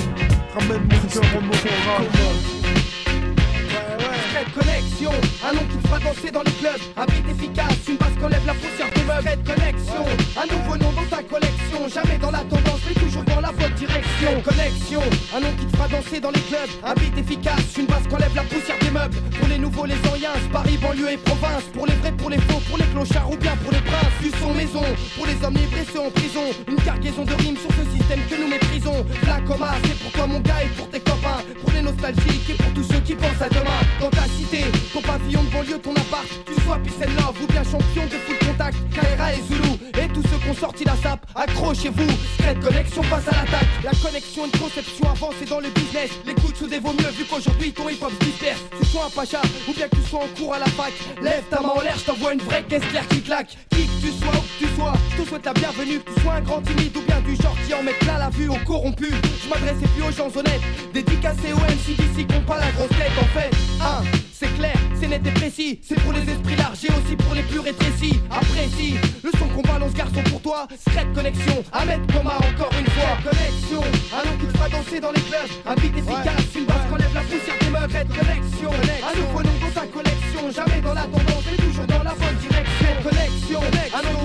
Ramène mon cœur en Red connexion, un nom qui te fera danser dans les clubs, un beat efficace, une base qu'on lève la poussière des meubles. Connexion, un nouveau nom dans ta collection, jamais dans la tendance, mais toujours dans la bonne direction. Connexion, un nom qui te fera danser dans les clubs, un beat efficace, une base qu'on lève la poussière des meubles. Pour les nouveaux, les anciens, Paris, banlieue et province, pour les vrais, pour les faux, pour les clochards ou bien pour les princes. Du son maison, pour les hommes libres et ceux en prison, une cargaison de rimes sur ce système que nous méprisons. La coma, c'est pour toi mon gars et pour tes copains, pour les nostalgiques et pour tous ceux qui pensent à demain. Dans ta ton pavillon de banlieue, ton appart, tu sois peace and love ou bien champion de full contact, Kaira et Zulu, et tous ceux qui ont sorti la sape, accrochez-vous, Secret connexion passe à l'attaque, la connexion, une conception avancée dans le business, l'écoute sous des vaut mieux vu qu'aujourd'hui ton hip hop se disperse, tu sois un pacha ou bien que tu sois en cours à la fac, lève ta main en l'air, je t'envoie une vraie caisse claire qui claque, qui que tu sois où que tu sois, je te souhaite la bienvenue, que tu sois un grand timide ou bien du genre qui en met plein la vue aux corrompus, je m'adressais plus aux gens honnêtes, dédicacés aux MC d'ici qui pas la grosse tête en fait, hein, c'est clair, c'est net et précis, c'est pour les esprits larges et aussi pour les plus rétrécis. Apprécie le son qu'on balance, garçon pour toi. Secret connexion, à mettre coma encore une fois. Connexion, un nom qui te fera danser dans les clubs. Un beat efficace, une base qu'on lève la poussière des meubles. Connexion, un nouveau nom dans ta collection. Jamais dans la tendance, mais toujours dans la bonne direction. Connexion, un nom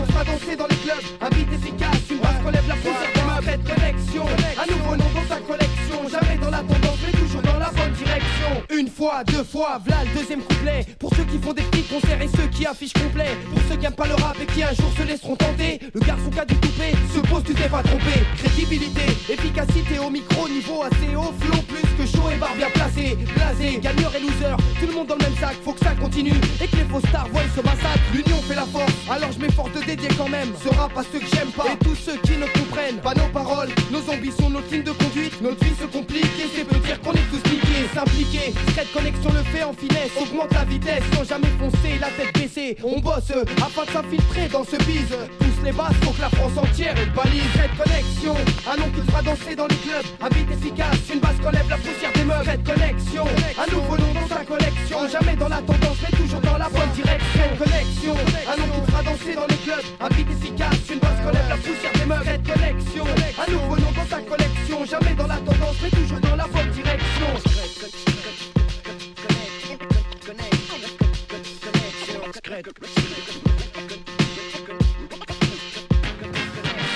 deux fois, v'là le deuxième couplet. Pour ceux qui font des petits concerts et ceux qui affichent complet. Pour ceux qui aiment pas le rap et qui un jour se laisseront tenter. Le garçon qui a du toupé se pose, tu t'es pas trompé. Crédibilité, efficacité au micro, niveau assez haut, flow plus que chaud et barre bien placé. Blasé, gagneur et loser, tout le monde dans le même sac, faut que ça continue. Et que les faux stars voient ce massacre. L'union fait la force, alors je m'efforce de dédier quand même. Ce rap à ceux que j'aime pas. Et tous ceux qui ne comprennent pas nos paroles, nos ambitions, notre ligne de conduite. Notre vie se complique et c'est peut dire qu'on est tous niqués. S'impliquer. Cette connexion le fait en finesse, augmente la vitesse sans jamais foncer, la tête baissée. On bosse afin de s'infiltrer dans ce bise. Pousse les basses pour que la France entière est balise. Cette connexion, un nom qui fera danser dans les clubs. Beat efficace, une basse relève la poussière des meufs. Cette connexion, un nouveau nom dans sa collection. Jamais dans la tendance, mais toujours dans la bonne direction. Connexion, un nom qui fera danser dans les clubs. Un beat efficace, une basse relève la poussière des meufs. Cette connexion, un nouveau nom dans sa collection. Jamais dans la tendance, mais toujours dans la bonne direction.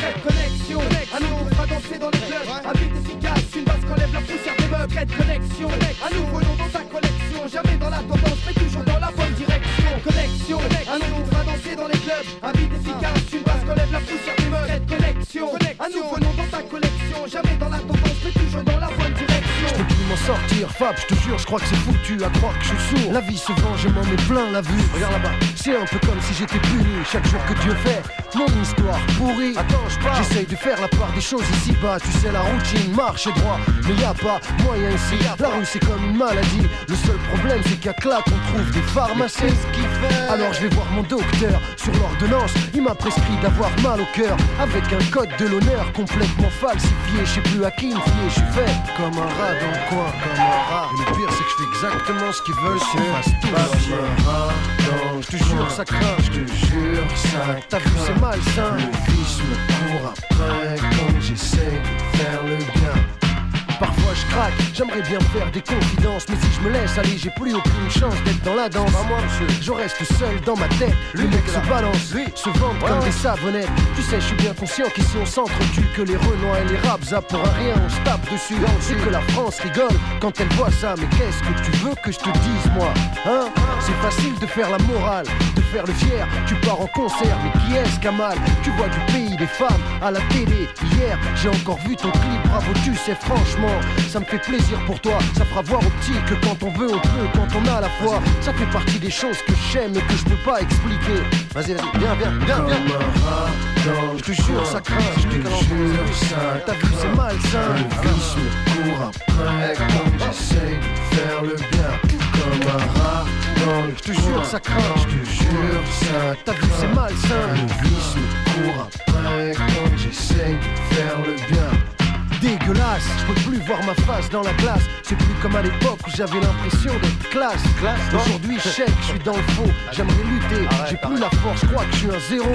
Cette connexion, un nom fera danser dans les clubs. Un beat efficace, relève la poussière des meubles. Cette connexion, un nouveau nom dans sa collection. Jamais dans la tendance, mais toujours dans la bonne direction. Connexion, un fera danser dans les clubs. Un efficace, une basse relève la poussière des meubles. Connexion, un nouveau nom dans ta collection. Jamais dans la tendance, mais toujours dans la bonne direction. Je peux plus m'en sortir, Fab, je te jure, je crois que c'est foutu à croire que je suis sourd. La vie se venge, je m'en mets plein la vue. Regarde là-bas, c'est un peu comme si j'étais puni chaque jour que Dieu fait. Mon histoire pourrie. Attends, je parle. J'essaye de faire la part des choses ici bas. Tu sais, la routine marche droit, mais y a pas moyen ici. La rue, c'est comme une maladie. Le seul problème, c'est qu'à Clap, on trouve des pharmacies. Alors je vais voir mon docteur sur l'ordonnance. Il m'a prescrit d'avoir mal au cœur avec un code de l'honneur complètement falsifié. Je sais plus à qui me fier. Je suis fait comme un rat dans le coin, comme un rat. Et le pire, c'est que je fais exactement ce qu'ils veulent. C'est fasse tout comme un rat dans Je te jure, ça craint. Je te jure, ça. T'as vu, c'est malsain. Le vice me court après quand j'essaie de faire le bien. Je craque, j'aimerais bien faire des confidences Mais si je me laisse aller, j'ai plus aucune chance d'être dans la danse. Moi monsieur, je reste seul dans ma tête. Le mec se balance, lui, se vendent comme des savonnettes. Tu sais, je suis bien conscient qu'ici on s'entretue Que les Renois et les Rabza pour un rien on se tape dessus. C'est que la France rigole quand elle voit ça. Mais qu'est-ce que tu veux que je te dise moi Hein? C'est facile de faire la morale, de faire le fier. Tu pars en concert, mais qui est-ce qui a mal? Tu vois du pays des femmes à la télé. Hier, j'ai encore vu ton clip, bravo tu sais franchement ça me fait plaisir pour toi, ça fera voir au petit que quand on veut, on peut, quand on a la foi. Ça fait partie des choses que j'aime et que je peux pas expliquer. Vas-y, vas-y, viens, viens, viens, viens. Je te jure, ça craint, je te jure, ça. T'as vu, c'est malsain. Le vice me court après quand j'essaye de faire le bien. Comme un rat dans le Je te jure, ça craint, je te jure, ça. T'as vu, c'est malsain. Le vice me court après quand j'essaye de faire le bien dégueulasse. Je peux plus voir ma face dans la glace. C'est plus comme à l'époque où j'avais l'impression d'être classe. Aujourd'hui, chèque, je suis dans le faux. J'aimerais lutter, j'ai plus la force, je crois que je suis un zéro.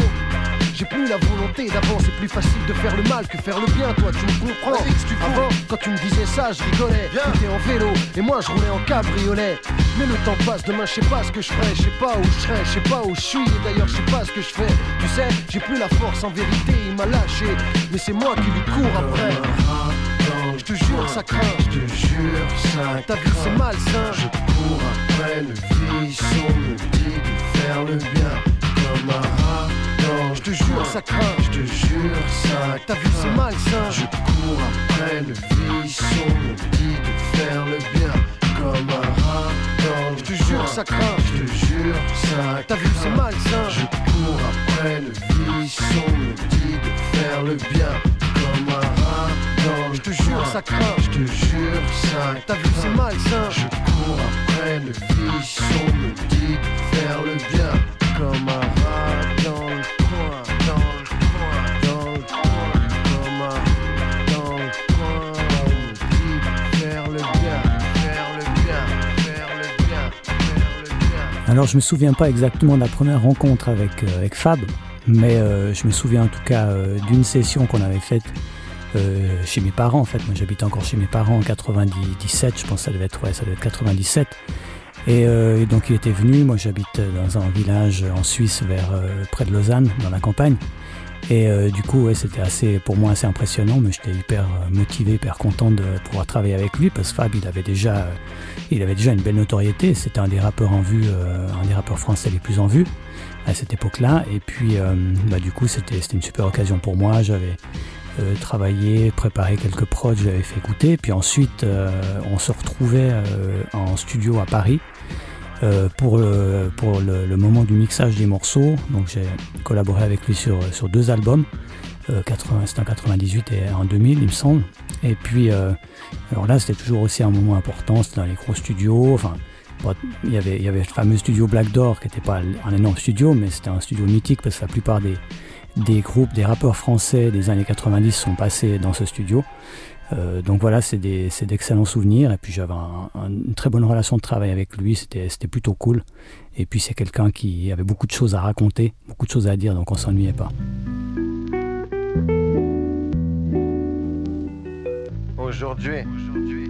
J'ai plus la volonté d'avant, c'est plus facile de faire le mal que faire le bien, toi tu me comprends. Avant, quand tu me disais ça, je rigolais. T'étais en vélo et moi je roulais en cabriolet. Mais le temps passe, demain je sais pas ce que je ferai, je sais pas où je serai, je sais pas où je suis et d'ailleurs je sais pas ce que je fais. Tu sais, j'ai plus la force en vérité, il m'a lâché, mais c'est moi qui lui cours après. Je te jure, ça craint. Je te jure, ça T'as vu, c'est malsain. Je cours après le vice. On me dit de faire le bien comme un rat. Je te jure, ça craint. Je te jure, ça T'as vu, c'est malsain. Je cours après le vice. On me dit de faire le bien comme un rat. Non, je te jure, ça craint. Je te jure, ça T'as vu, c'est malsain. Je cours après le vice. On me dit de faire le bien comme un rat. Non, je te jure, ça craint, je te jure, ça. T'as vu, c'est malsain. Je cours après le vice, Alors je me souviens pas exactement de la première rencontre avec, euh, Fab, mais euh, je me souviens en tout cas euh, d'une session qu'on avait faite chez mes parents en fait. Moi j'habitais encore chez mes parents en 97, je pense que ça devait être, ouais, ça devait être 97. Et, et donc il était venu, moi j'habite dans un village en Suisse vers près de Lausanne, dans la campagne. Et euh, du coup, ouais, c'était assez, pour moi assez impressionnant, mais j'étais hyper euh, motivé, hyper content de pouvoir travailler avec lui parce que Fab, il avait déjà, euh, il avait déjà une belle notoriété. C'était un des rappeurs en vue, euh, un des rappeurs français les plus en vue à cette époque-là. Et puis, euh, bah, du coup, c'était, une super occasion pour moi. J'avais travaillé, préparé quelques prods, je l'avais fait écouter. Puis ensuite, on se retrouvait en studio à Paris. Euh, pour le, pour le, le moment du mixage des morceaux. Donc j'ai collaboré avec lui sur, sur deux albums. c'était en 98 et en 2000, il me semble. Et puis, alors là, c'était toujours aussi un moment important, c'était dans les gros studios. Enfin, il y, avait, il y avait le fameux studio Black Door qui n'était pas un énorme studio, mais c'était un studio mythique parce que la plupart des, des groupes, des rappeurs français des années 90 sont passés dans ce studio. Euh, donc voilà, c'est d'excellents souvenirs. Et puis j'avais une très bonne relation de travail avec lui, c'était plutôt cool. Et puis c'est quelqu'un qui avait beaucoup de choses à raconter, beaucoup de choses à dire, donc on s'ennuyait pas. Aujourd'hui, Aujourd'hui.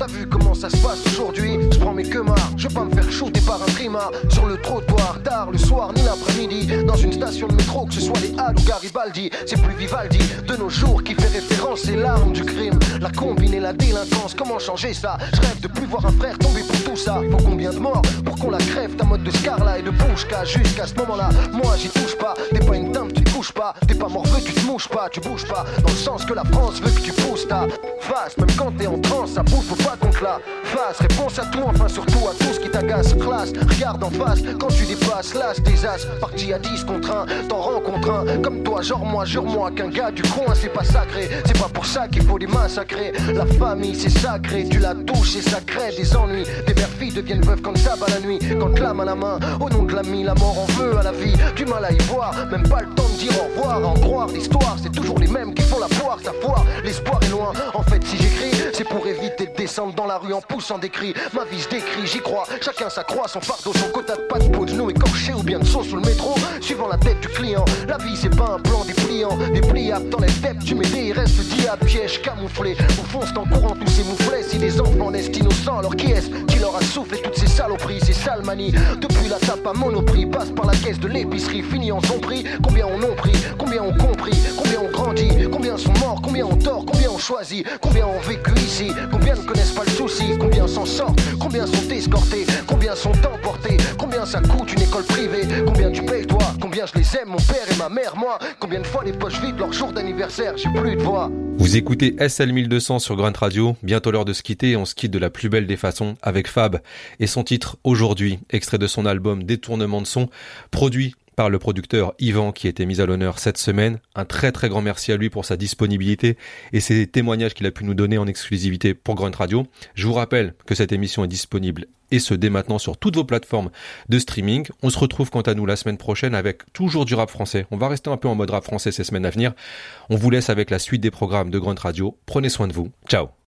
T'as vu comment ça se passe aujourd'hui? Prends mes queumards, je veux pas me faire shooter par un prima Sur le trottoir, tard le soir ni l'après-midi. Dans une station de métro, que ce soit les Halles ou Garibaldi C'est plus Vivaldi. De nos jours qui fait référence C'est l'arme du crime. La combine et la délinquance, comment changer ça? Je rêve de plus voir un frère tomber pour tout ça. Faut combien de morts pour qu'on la crève Ta mode de Scarla et de Bouchka Jusqu'à ce moment-là, moi j'y touche pas. T'es pas une dame, tu te bouges pas. T'es pas morveux, tu te mouches pas, tu bouges pas. Dans le sens que la France veut que tu pousses ta face. Même quand t'es en transe, ça bouge, faut pas contre la face. Réponse à tout, enfin surtout à tout ce qui t'agace. Classe, regarde en face quand tu dépasses l'as des as. Parti à 10 contre 1, t'en rencontres un. Comme toi, genre moi, jure-moi qu'un gars du coin c'est pas sacré. C'est pas pour ça qu'il faut les massacrer. La famille c'est sacré, tu la touches et ça crée des ennuis. Des mères filles deviennent veuves comme ça à la nuit. Quand clame à la main, au nom de l'ami, la mort en veut à la vie. Du mal à y voir, même pas le temps de dire au revoir. En croire l'histoire, c'est toujours les mêmes qui font la poire, ça foire. L'espoir est loin. En fait, si j'écris, c'est pour éviter de descendre dans la rue en poussant des cris. Ma vie se décrit, j'y crois. Chacun sa croix, son fardeau, son quota de pâte, peau de genou écorché ou bien de sauce sous le métro. Suivant la tête du client, la vie c'est pas un plan dépliant. Dépliable dans les têtes, tu mets des restes diable, piège camouflé. Au fond, en courant tous ces mouflets. Si les enfants naissent innocents, alors qui est-ce qui leur a soufflé toutes ces saloperies, ces salmanies Depuis la tape à monoprix, passe par la caisse de l'épicerie, fini en son prix. Combien on ont pris, combien ont compris, combien ont grandi, combien sont morts, combien ont tort, combien ont choisi, combien ont vécu ici, combien ne connaissent pas le souci, combien s'en sortent, combien sont escortés, combien sont emportés, combien ça coûte une école privée, combien tu payes toi, combien je les aime, mon père et ma mère, moi, combien de fois les poches vides leur jour d'anniversaire, j'ai plus de voix. Vous écoutez SL 1200 sur Grunt Radio, bientôt l'heure de se quitter, on se quitte de la plus belle des façons avec Fab et son titre Aujourd'hui, extrait de son album Détournement de son, produit par le producteur Yvan qui a été mis à l'honneur cette semaine. Un très très grand merci à lui pour sa disponibilité et ses témoignages qu'il a pu nous donner en exclusivité pour Grunt Radio. Je vous rappelle que cette émission est disponible et ce dès maintenant sur toutes vos plateformes de streaming. On se retrouve quant à nous la semaine prochaine avec toujours du rap français. On va rester un peu en mode rap français ces semaines à venir. On vous laisse avec la suite des programmes de Grunt Radio. Prenez soin de vous. Ciao